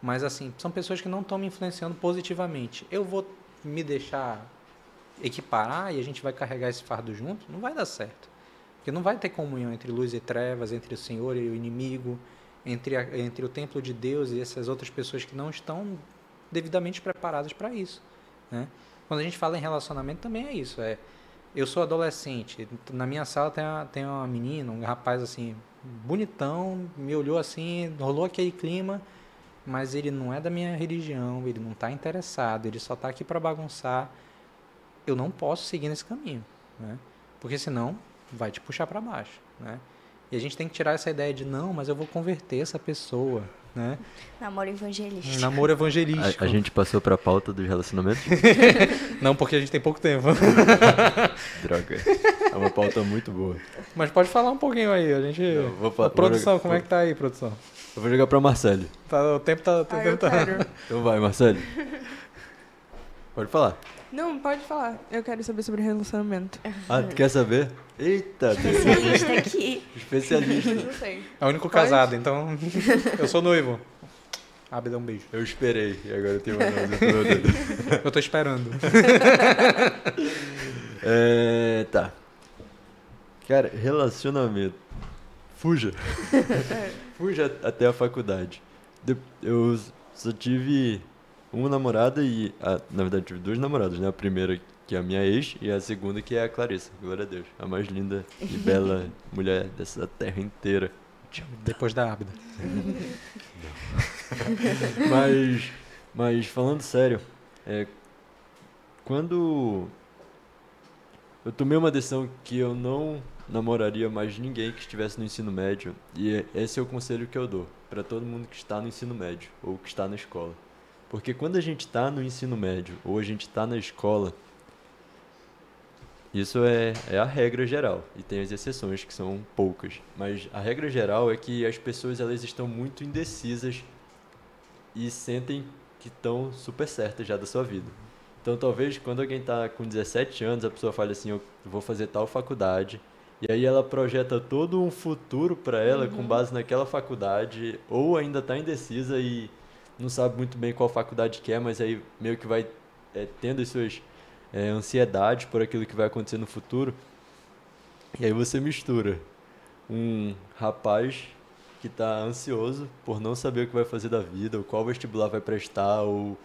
Mas assim, são pessoas que não estão me influenciando positivamente. Eu vou me deixar equiparar e a gente vai carregar esse fardo junto? Não vai dar certo. Porque não vai ter comunhão entre luz e trevas, entre o Senhor e o inimigo, entre, a, entre o templo de Deus e essas outras pessoas que não estão devidamente preparadas para isso. Né? Quando a gente fala em relacionamento, também é isso. É, eu sou adolescente, na minha sala tem uma, tem uma menina, um rapaz assim, bonitão, me olhou assim, rolou aquele clima, mas ele não é da minha religião, ele não está interessado, ele só está aqui para bagunçar. Eu não posso seguir nesse caminho, né? Porque senão vai te puxar para baixo, né? E a gente tem que tirar essa ideia de não, mas eu vou converter essa pessoa, né? Namoro evangelístico. Namoro evangelístico. A, a gente passou para a pauta dos relacionamentos? não, porque a gente tem pouco tempo. Droga. É uma pauta muito boa. Mas pode falar um pouquinho aí, a gente. Não, vou, a produção, vou, como é que tá aí, produção? Eu vou jogar para Marcelo. Tá, o tempo tá, o tempo tá. Então vai, Marcelo. Pode falar. Não, pode falar. Eu quero saber sobre relacionamento. Ah, tu quer saber? Eita, especialista aqui. Especialista. Não sei. É o único pode? casado, então eu sou noivo. Abre, dá um beijo. Eu esperei e agora eu tenho uma Eu tô esperando. é, tá. Cara, relacionamento. Fuja. É. Fuja até a faculdade. Eu só tive uma namorada e. A, na verdade, tive duas namoradas, né? A primeira que é a minha ex e a segunda que é a Clarissa. Glória a Deus. A mais linda e bela mulher dessa terra inteira. Depois da Ábida. mas, mas, falando sério, é, quando eu tomei uma decisão que eu não namoraria mais ninguém que estivesse no ensino médio, e esse é o conselho que eu dou para todo mundo que está no ensino médio ou que está na escola porque quando a gente está no ensino médio ou a gente está na escola, isso é, é a regra geral e tem as exceções que são poucas, mas a regra geral é que as pessoas elas estão muito indecisas e sentem que estão super certas já da sua vida. Então talvez quando alguém está com 17 anos a pessoa fale assim, eu vou fazer tal faculdade e aí ela projeta todo um futuro para ela uhum. com base naquela faculdade ou ainda está indecisa e não sabe muito bem qual faculdade quer, mas aí meio que vai é, tendo as suas é, ansiedades por aquilo que vai acontecer no futuro. E aí você mistura um rapaz que está ansioso por não saber o que vai fazer da vida, ou qual vestibular vai prestar, ou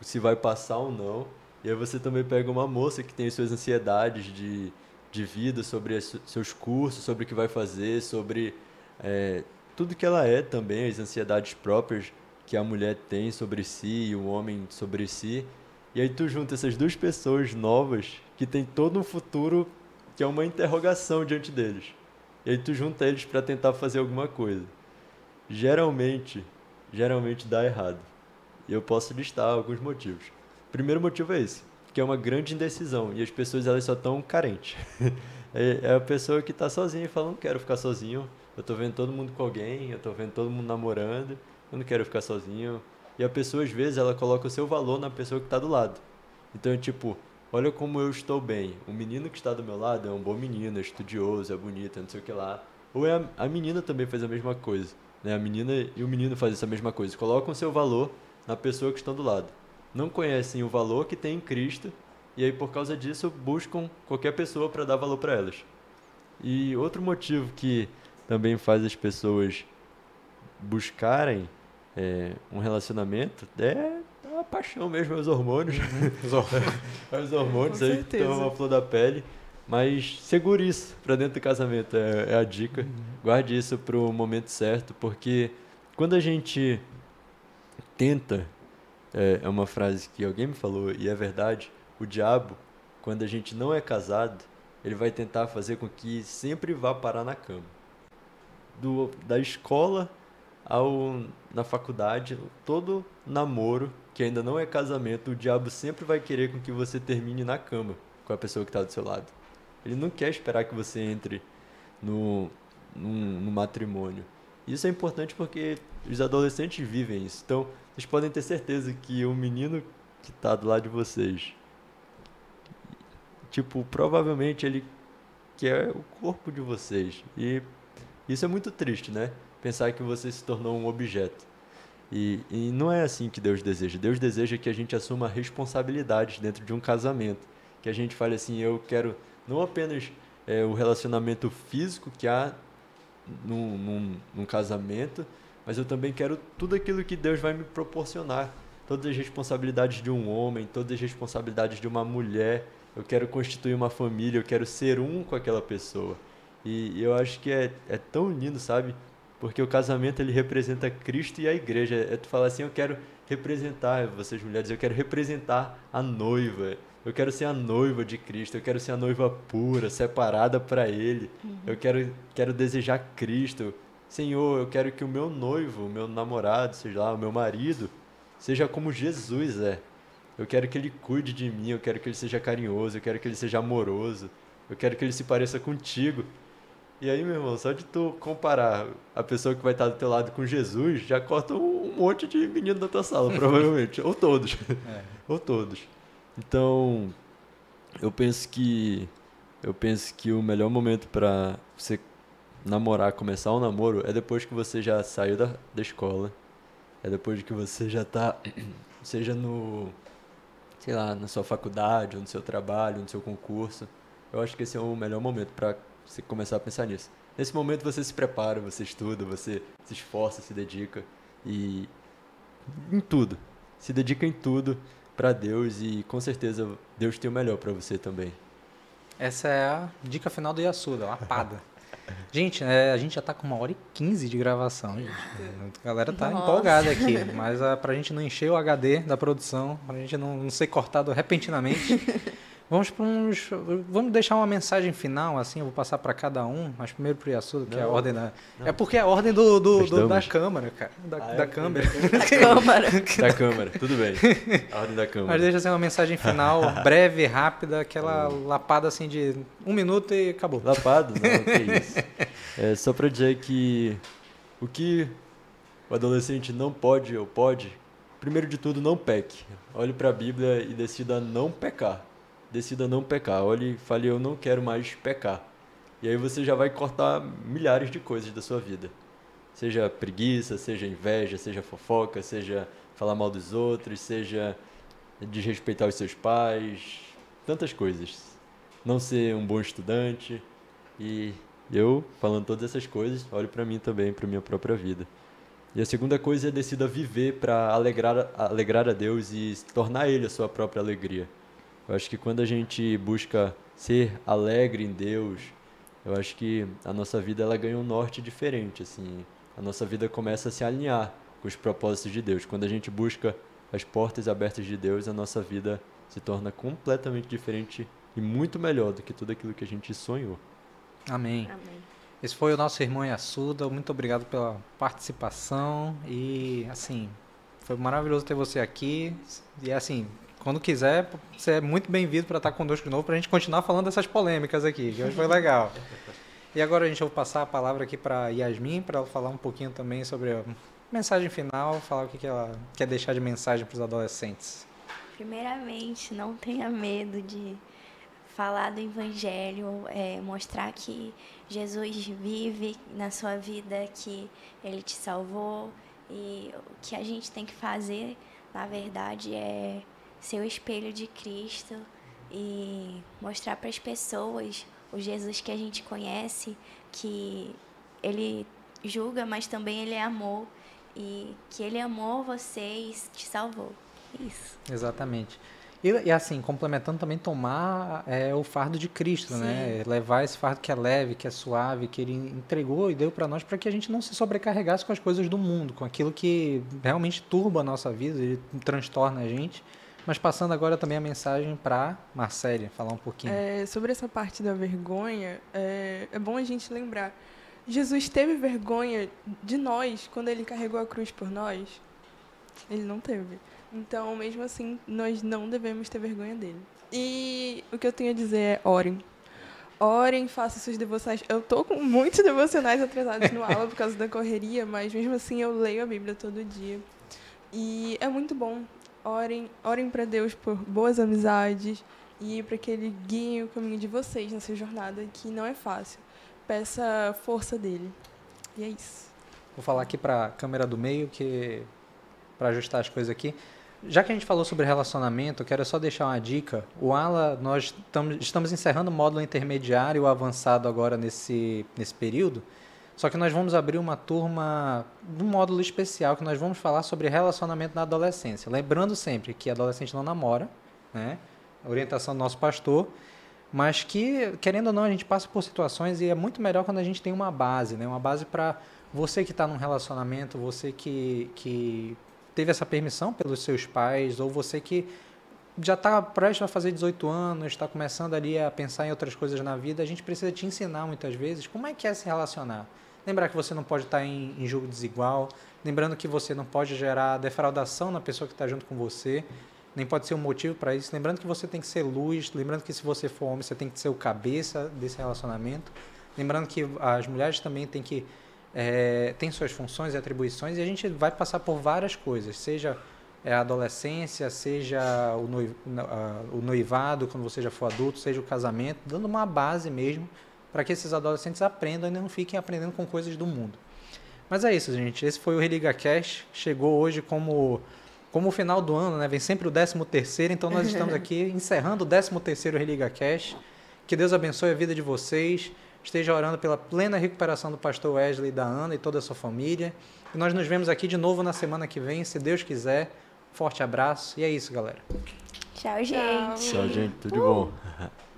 se vai passar ou não. E aí você também pega uma moça que tem as suas ansiedades de, de vida, sobre as, seus cursos, sobre o que vai fazer, sobre é, tudo que ela é também, as ansiedades próprias que a mulher tem sobre si e o homem sobre si. E aí tu junta essas duas pessoas novas que tem todo um futuro que é uma interrogação diante deles. E aí tu junta eles para tentar fazer alguma coisa. Geralmente, geralmente dá errado. E eu posso listar alguns motivos. O primeiro motivo é esse, que é uma grande indecisão e as pessoas elas só estão carentes. É, é a pessoa que está sozinha e fala, não quero ficar sozinho, eu estou vendo todo mundo com alguém, eu estou vendo todo mundo namorando, eu não quero ficar sozinho. E a pessoa, às vezes, ela coloca o seu valor na pessoa que está do lado. Então, é tipo, olha como eu estou bem. O menino que está do meu lado é um bom menino, é estudioso, é bonito, não sei o que lá. Ou é a, a menina também faz a mesma coisa. Né? A menina e o menino fazem essa mesma coisa. Colocam o seu valor na pessoa que está do lado. Não conhecem o valor que tem em Cristo e aí por causa disso buscam qualquer pessoa para dar valor para elas. E outro motivo que também faz as pessoas buscarem é, um relacionamento é a paixão mesmo, é os hormônios. é os hormônios Com aí que estão a flor da pele. Mas segure isso para dentro do casamento, é, é a dica. Uhum. Guarde isso para o momento certo, porque quando a gente tenta é, é uma frase que alguém me falou e é verdade. O diabo, quando a gente não é casado, ele vai tentar fazer com que sempre vá parar na cama. Do, da escola ao na faculdade, todo namoro que ainda não é casamento, o diabo sempre vai querer com que você termine na cama com a pessoa que está do seu lado. Ele não quer esperar que você entre no, no, no matrimônio. Isso é importante porque os adolescentes vivem isso. Então, vocês podem ter certeza que o menino que está do lado de vocês, tipo, provavelmente ele quer o corpo de vocês. E isso é muito triste, né? Pensar que você se tornou um objeto. E, e não é assim que Deus deseja. Deus deseja que a gente assuma responsabilidades dentro de um casamento. Que a gente fale assim, eu quero não apenas é, o relacionamento físico que há num, num, num casamento, mas eu também quero tudo aquilo que Deus vai me proporcionar. Todas as responsabilidades de um homem, todas as responsabilidades de uma mulher. Eu quero constituir uma família, eu quero ser um com aquela pessoa. E, eu acho que é, é tão lindo, sabe? Porque o casamento ele representa Cristo e a igreja. É tu falar assim, eu quero representar, vocês mulheres, eu quero representar a noiva. Eu quero ser a noiva de Cristo, eu quero ser a noiva pura, separada para Ele. Uhum. Eu quero, quero desejar Cristo. Senhor, eu quero que o meu noivo, o meu namorado, seja lá, o meu marido, seja como Jesus é. Eu quero que ele cuide de mim, eu quero que ele seja carinhoso, eu quero que ele seja amoroso, eu quero que ele se pareça contigo. E aí, meu irmão, só de tu comparar a pessoa que vai estar do teu lado com Jesus, já corta um monte de menino da tua sala, provavelmente. Ou todos. É. Ou todos. Então, eu penso que eu penso que o melhor momento para você namorar, começar um namoro é depois que você já saiu da, da escola. É depois que você já tá seja no sei lá, na sua faculdade, ou no seu trabalho, ou no seu concurso. Eu acho que esse é o melhor momento para você começar a pensar nisso. Nesse momento você se prepara, você estuda, você se esforça, se dedica e em tudo. Se dedica em tudo para Deus e com certeza Deus tem o melhor para você também. Essa é a dica final do Yasuda, lapada. gente, é, a gente já está com uma hora e quinze de gravação, gente. A galera tá Nossa. empolgada aqui, mas uh, pra gente não encher o HD da produção, pra gente não, não ser cortado repentinamente, Vamos para uns. Vamos deixar uma mensagem final, assim, eu vou passar para cada um, mas primeiro para o Yasuda, que não, é a ordem da. Não. É porque é a ordem do, do, do da Câmara, cara. Da, ah, da é, Câmara. Da Câmara. da Câmara, tudo bem. A ordem da Câmara. Mas deixa assim uma mensagem final, breve, rápida, aquela lapada assim de um minuto e acabou. Lapado? Não, que isso. É só para dizer que o que o adolescente não pode ou pode, primeiro de tudo, não peque. Olhe para a Bíblia e decida não pecar decida não pecar. Olhe e fale, eu não quero mais pecar. E aí você já vai cortar milhares de coisas da sua vida. Seja preguiça, seja inveja, seja fofoca, seja falar mal dos outros, seja desrespeitar os seus pais, tantas coisas. Não ser um bom estudante. E eu, falando todas essas coisas, olho para mim também, para minha própria vida. E a segunda coisa é decida viver para alegrar, alegrar a Deus e tornar Ele a sua própria alegria. Eu acho que quando a gente busca ser alegre em Deus, eu acho que a nossa vida ela ganha um norte diferente, assim. A nossa vida começa a se alinhar com os propósitos de Deus. Quando a gente busca as portas abertas de Deus, a nossa vida se torna completamente diferente e muito melhor do que tudo aquilo que a gente sonhou. Amém. Amém. Esse foi o nosso irmão Yasuda. Muito obrigado pela participação e assim, foi maravilhoso ter você aqui. E assim, quando quiser, você é muito bem-vindo para estar conosco de novo, para a gente continuar falando dessas polêmicas aqui, que hoje foi legal. E agora a gente vai passar a palavra aqui para Yasmin, para ela falar um pouquinho também sobre a mensagem final, falar o que, que ela quer deixar de mensagem para os adolescentes. Primeiramente, não tenha medo de falar do Evangelho, é, mostrar que Jesus vive na sua vida, que Ele te salvou e o que a gente tem que fazer, na verdade, é ser o espelho de Cristo e mostrar para as pessoas o Jesus que a gente conhece, que ele julga, mas também ele é amor e que ele amou você e te salvou. Isso. Exatamente. E, e, assim, complementando também, tomar é, o fardo de Cristo, né? Sim. né? Levar esse fardo que é leve, que é suave, que ele entregou e deu para nós para que a gente não se sobrecarregasse com as coisas do mundo, com aquilo que realmente turba a nossa vida, ele transtorna a gente. Mas passando agora também a mensagem para Marcele, falar um pouquinho. É, sobre essa parte da vergonha, é, é bom a gente lembrar. Jesus teve vergonha de nós quando ele carregou a cruz por nós? Ele não teve. Então, mesmo assim, nós não devemos ter vergonha dele. E o que eu tenho a dizer é orem. Orem, façam suas devoções. Eu tô com muitos devocionais atrasados no aula por causa da correria, mas mesmo assim eu leio a Bíblia todo dia. E é muito bom. Orem, orem para Deus por boas amizades e para que ele guie o caminho de vocês nessa jornada que não é fácil. Peça força dele. E é isso. Vou falar aqui para a câmera do meio que para ajustar as coisas aqui. Já que a gente falou sobre relacionamento, quero só deixar uma dica. O ALA, nós tamo, estamos encerrando o módulo intermediário avançado agora nesse, nesse período. Só que nós vamos abrir uma turma, um módulo especial que nós vamos falar sobre relacionamento na adolescência. Lembrando sempre que adolescente não namora, né? A orientação do nosso pastor, mas que, querendo ou não, a gente passa por situações e é muito melhor quando a gente tem uma base, né? Uma base para você que está num relacionamento, você que, que teve essa permissão pelos seus pais, ou você que já está prestes a fazer 18 anos, está começando ali a pensar em outras coisas na vida, a gente precisa te ensinar muitas vezes como é que é se relacionar. Lembrar que você não pode estar em, em jogo desigual, lembrando que você não pode gerar defraudação na pessoa que está junto com você, nem pode ser um motivo para isso. Lembrando que você tem que ser luz, lembrando que se você for homem, você tem que ser o cabeça desse relacionamento. Lembrando que as mulheres também têm que é, tem suas funções e atribuições e a gente vai passar por várias coisas, seja a adolescência, seja o noivado quando você já for adulto, seja o casamento, dando uma base mesmo para que esses adolescentes aprendam e não fiquem aprendendo com coisas do mundo. Mas é isso, gente. Esse foi o Religa Cash. Chegou hoje como como o final do ano, né? Vem sempre o 13 terceiro, então nós estamos aqui encerrando o 13 terceiro Religa Cash. Que Deus abençoe a vida de vocês esteja orando pela plena recuperação do pastor Wesley, da Ana e toda a sua família. E nós nos vemos aqui de novo na semana que vem, se Deus quiser. Forte abraço e é isso, galera. Tchau, gente. Tchau, gente. Tudo uh. bom.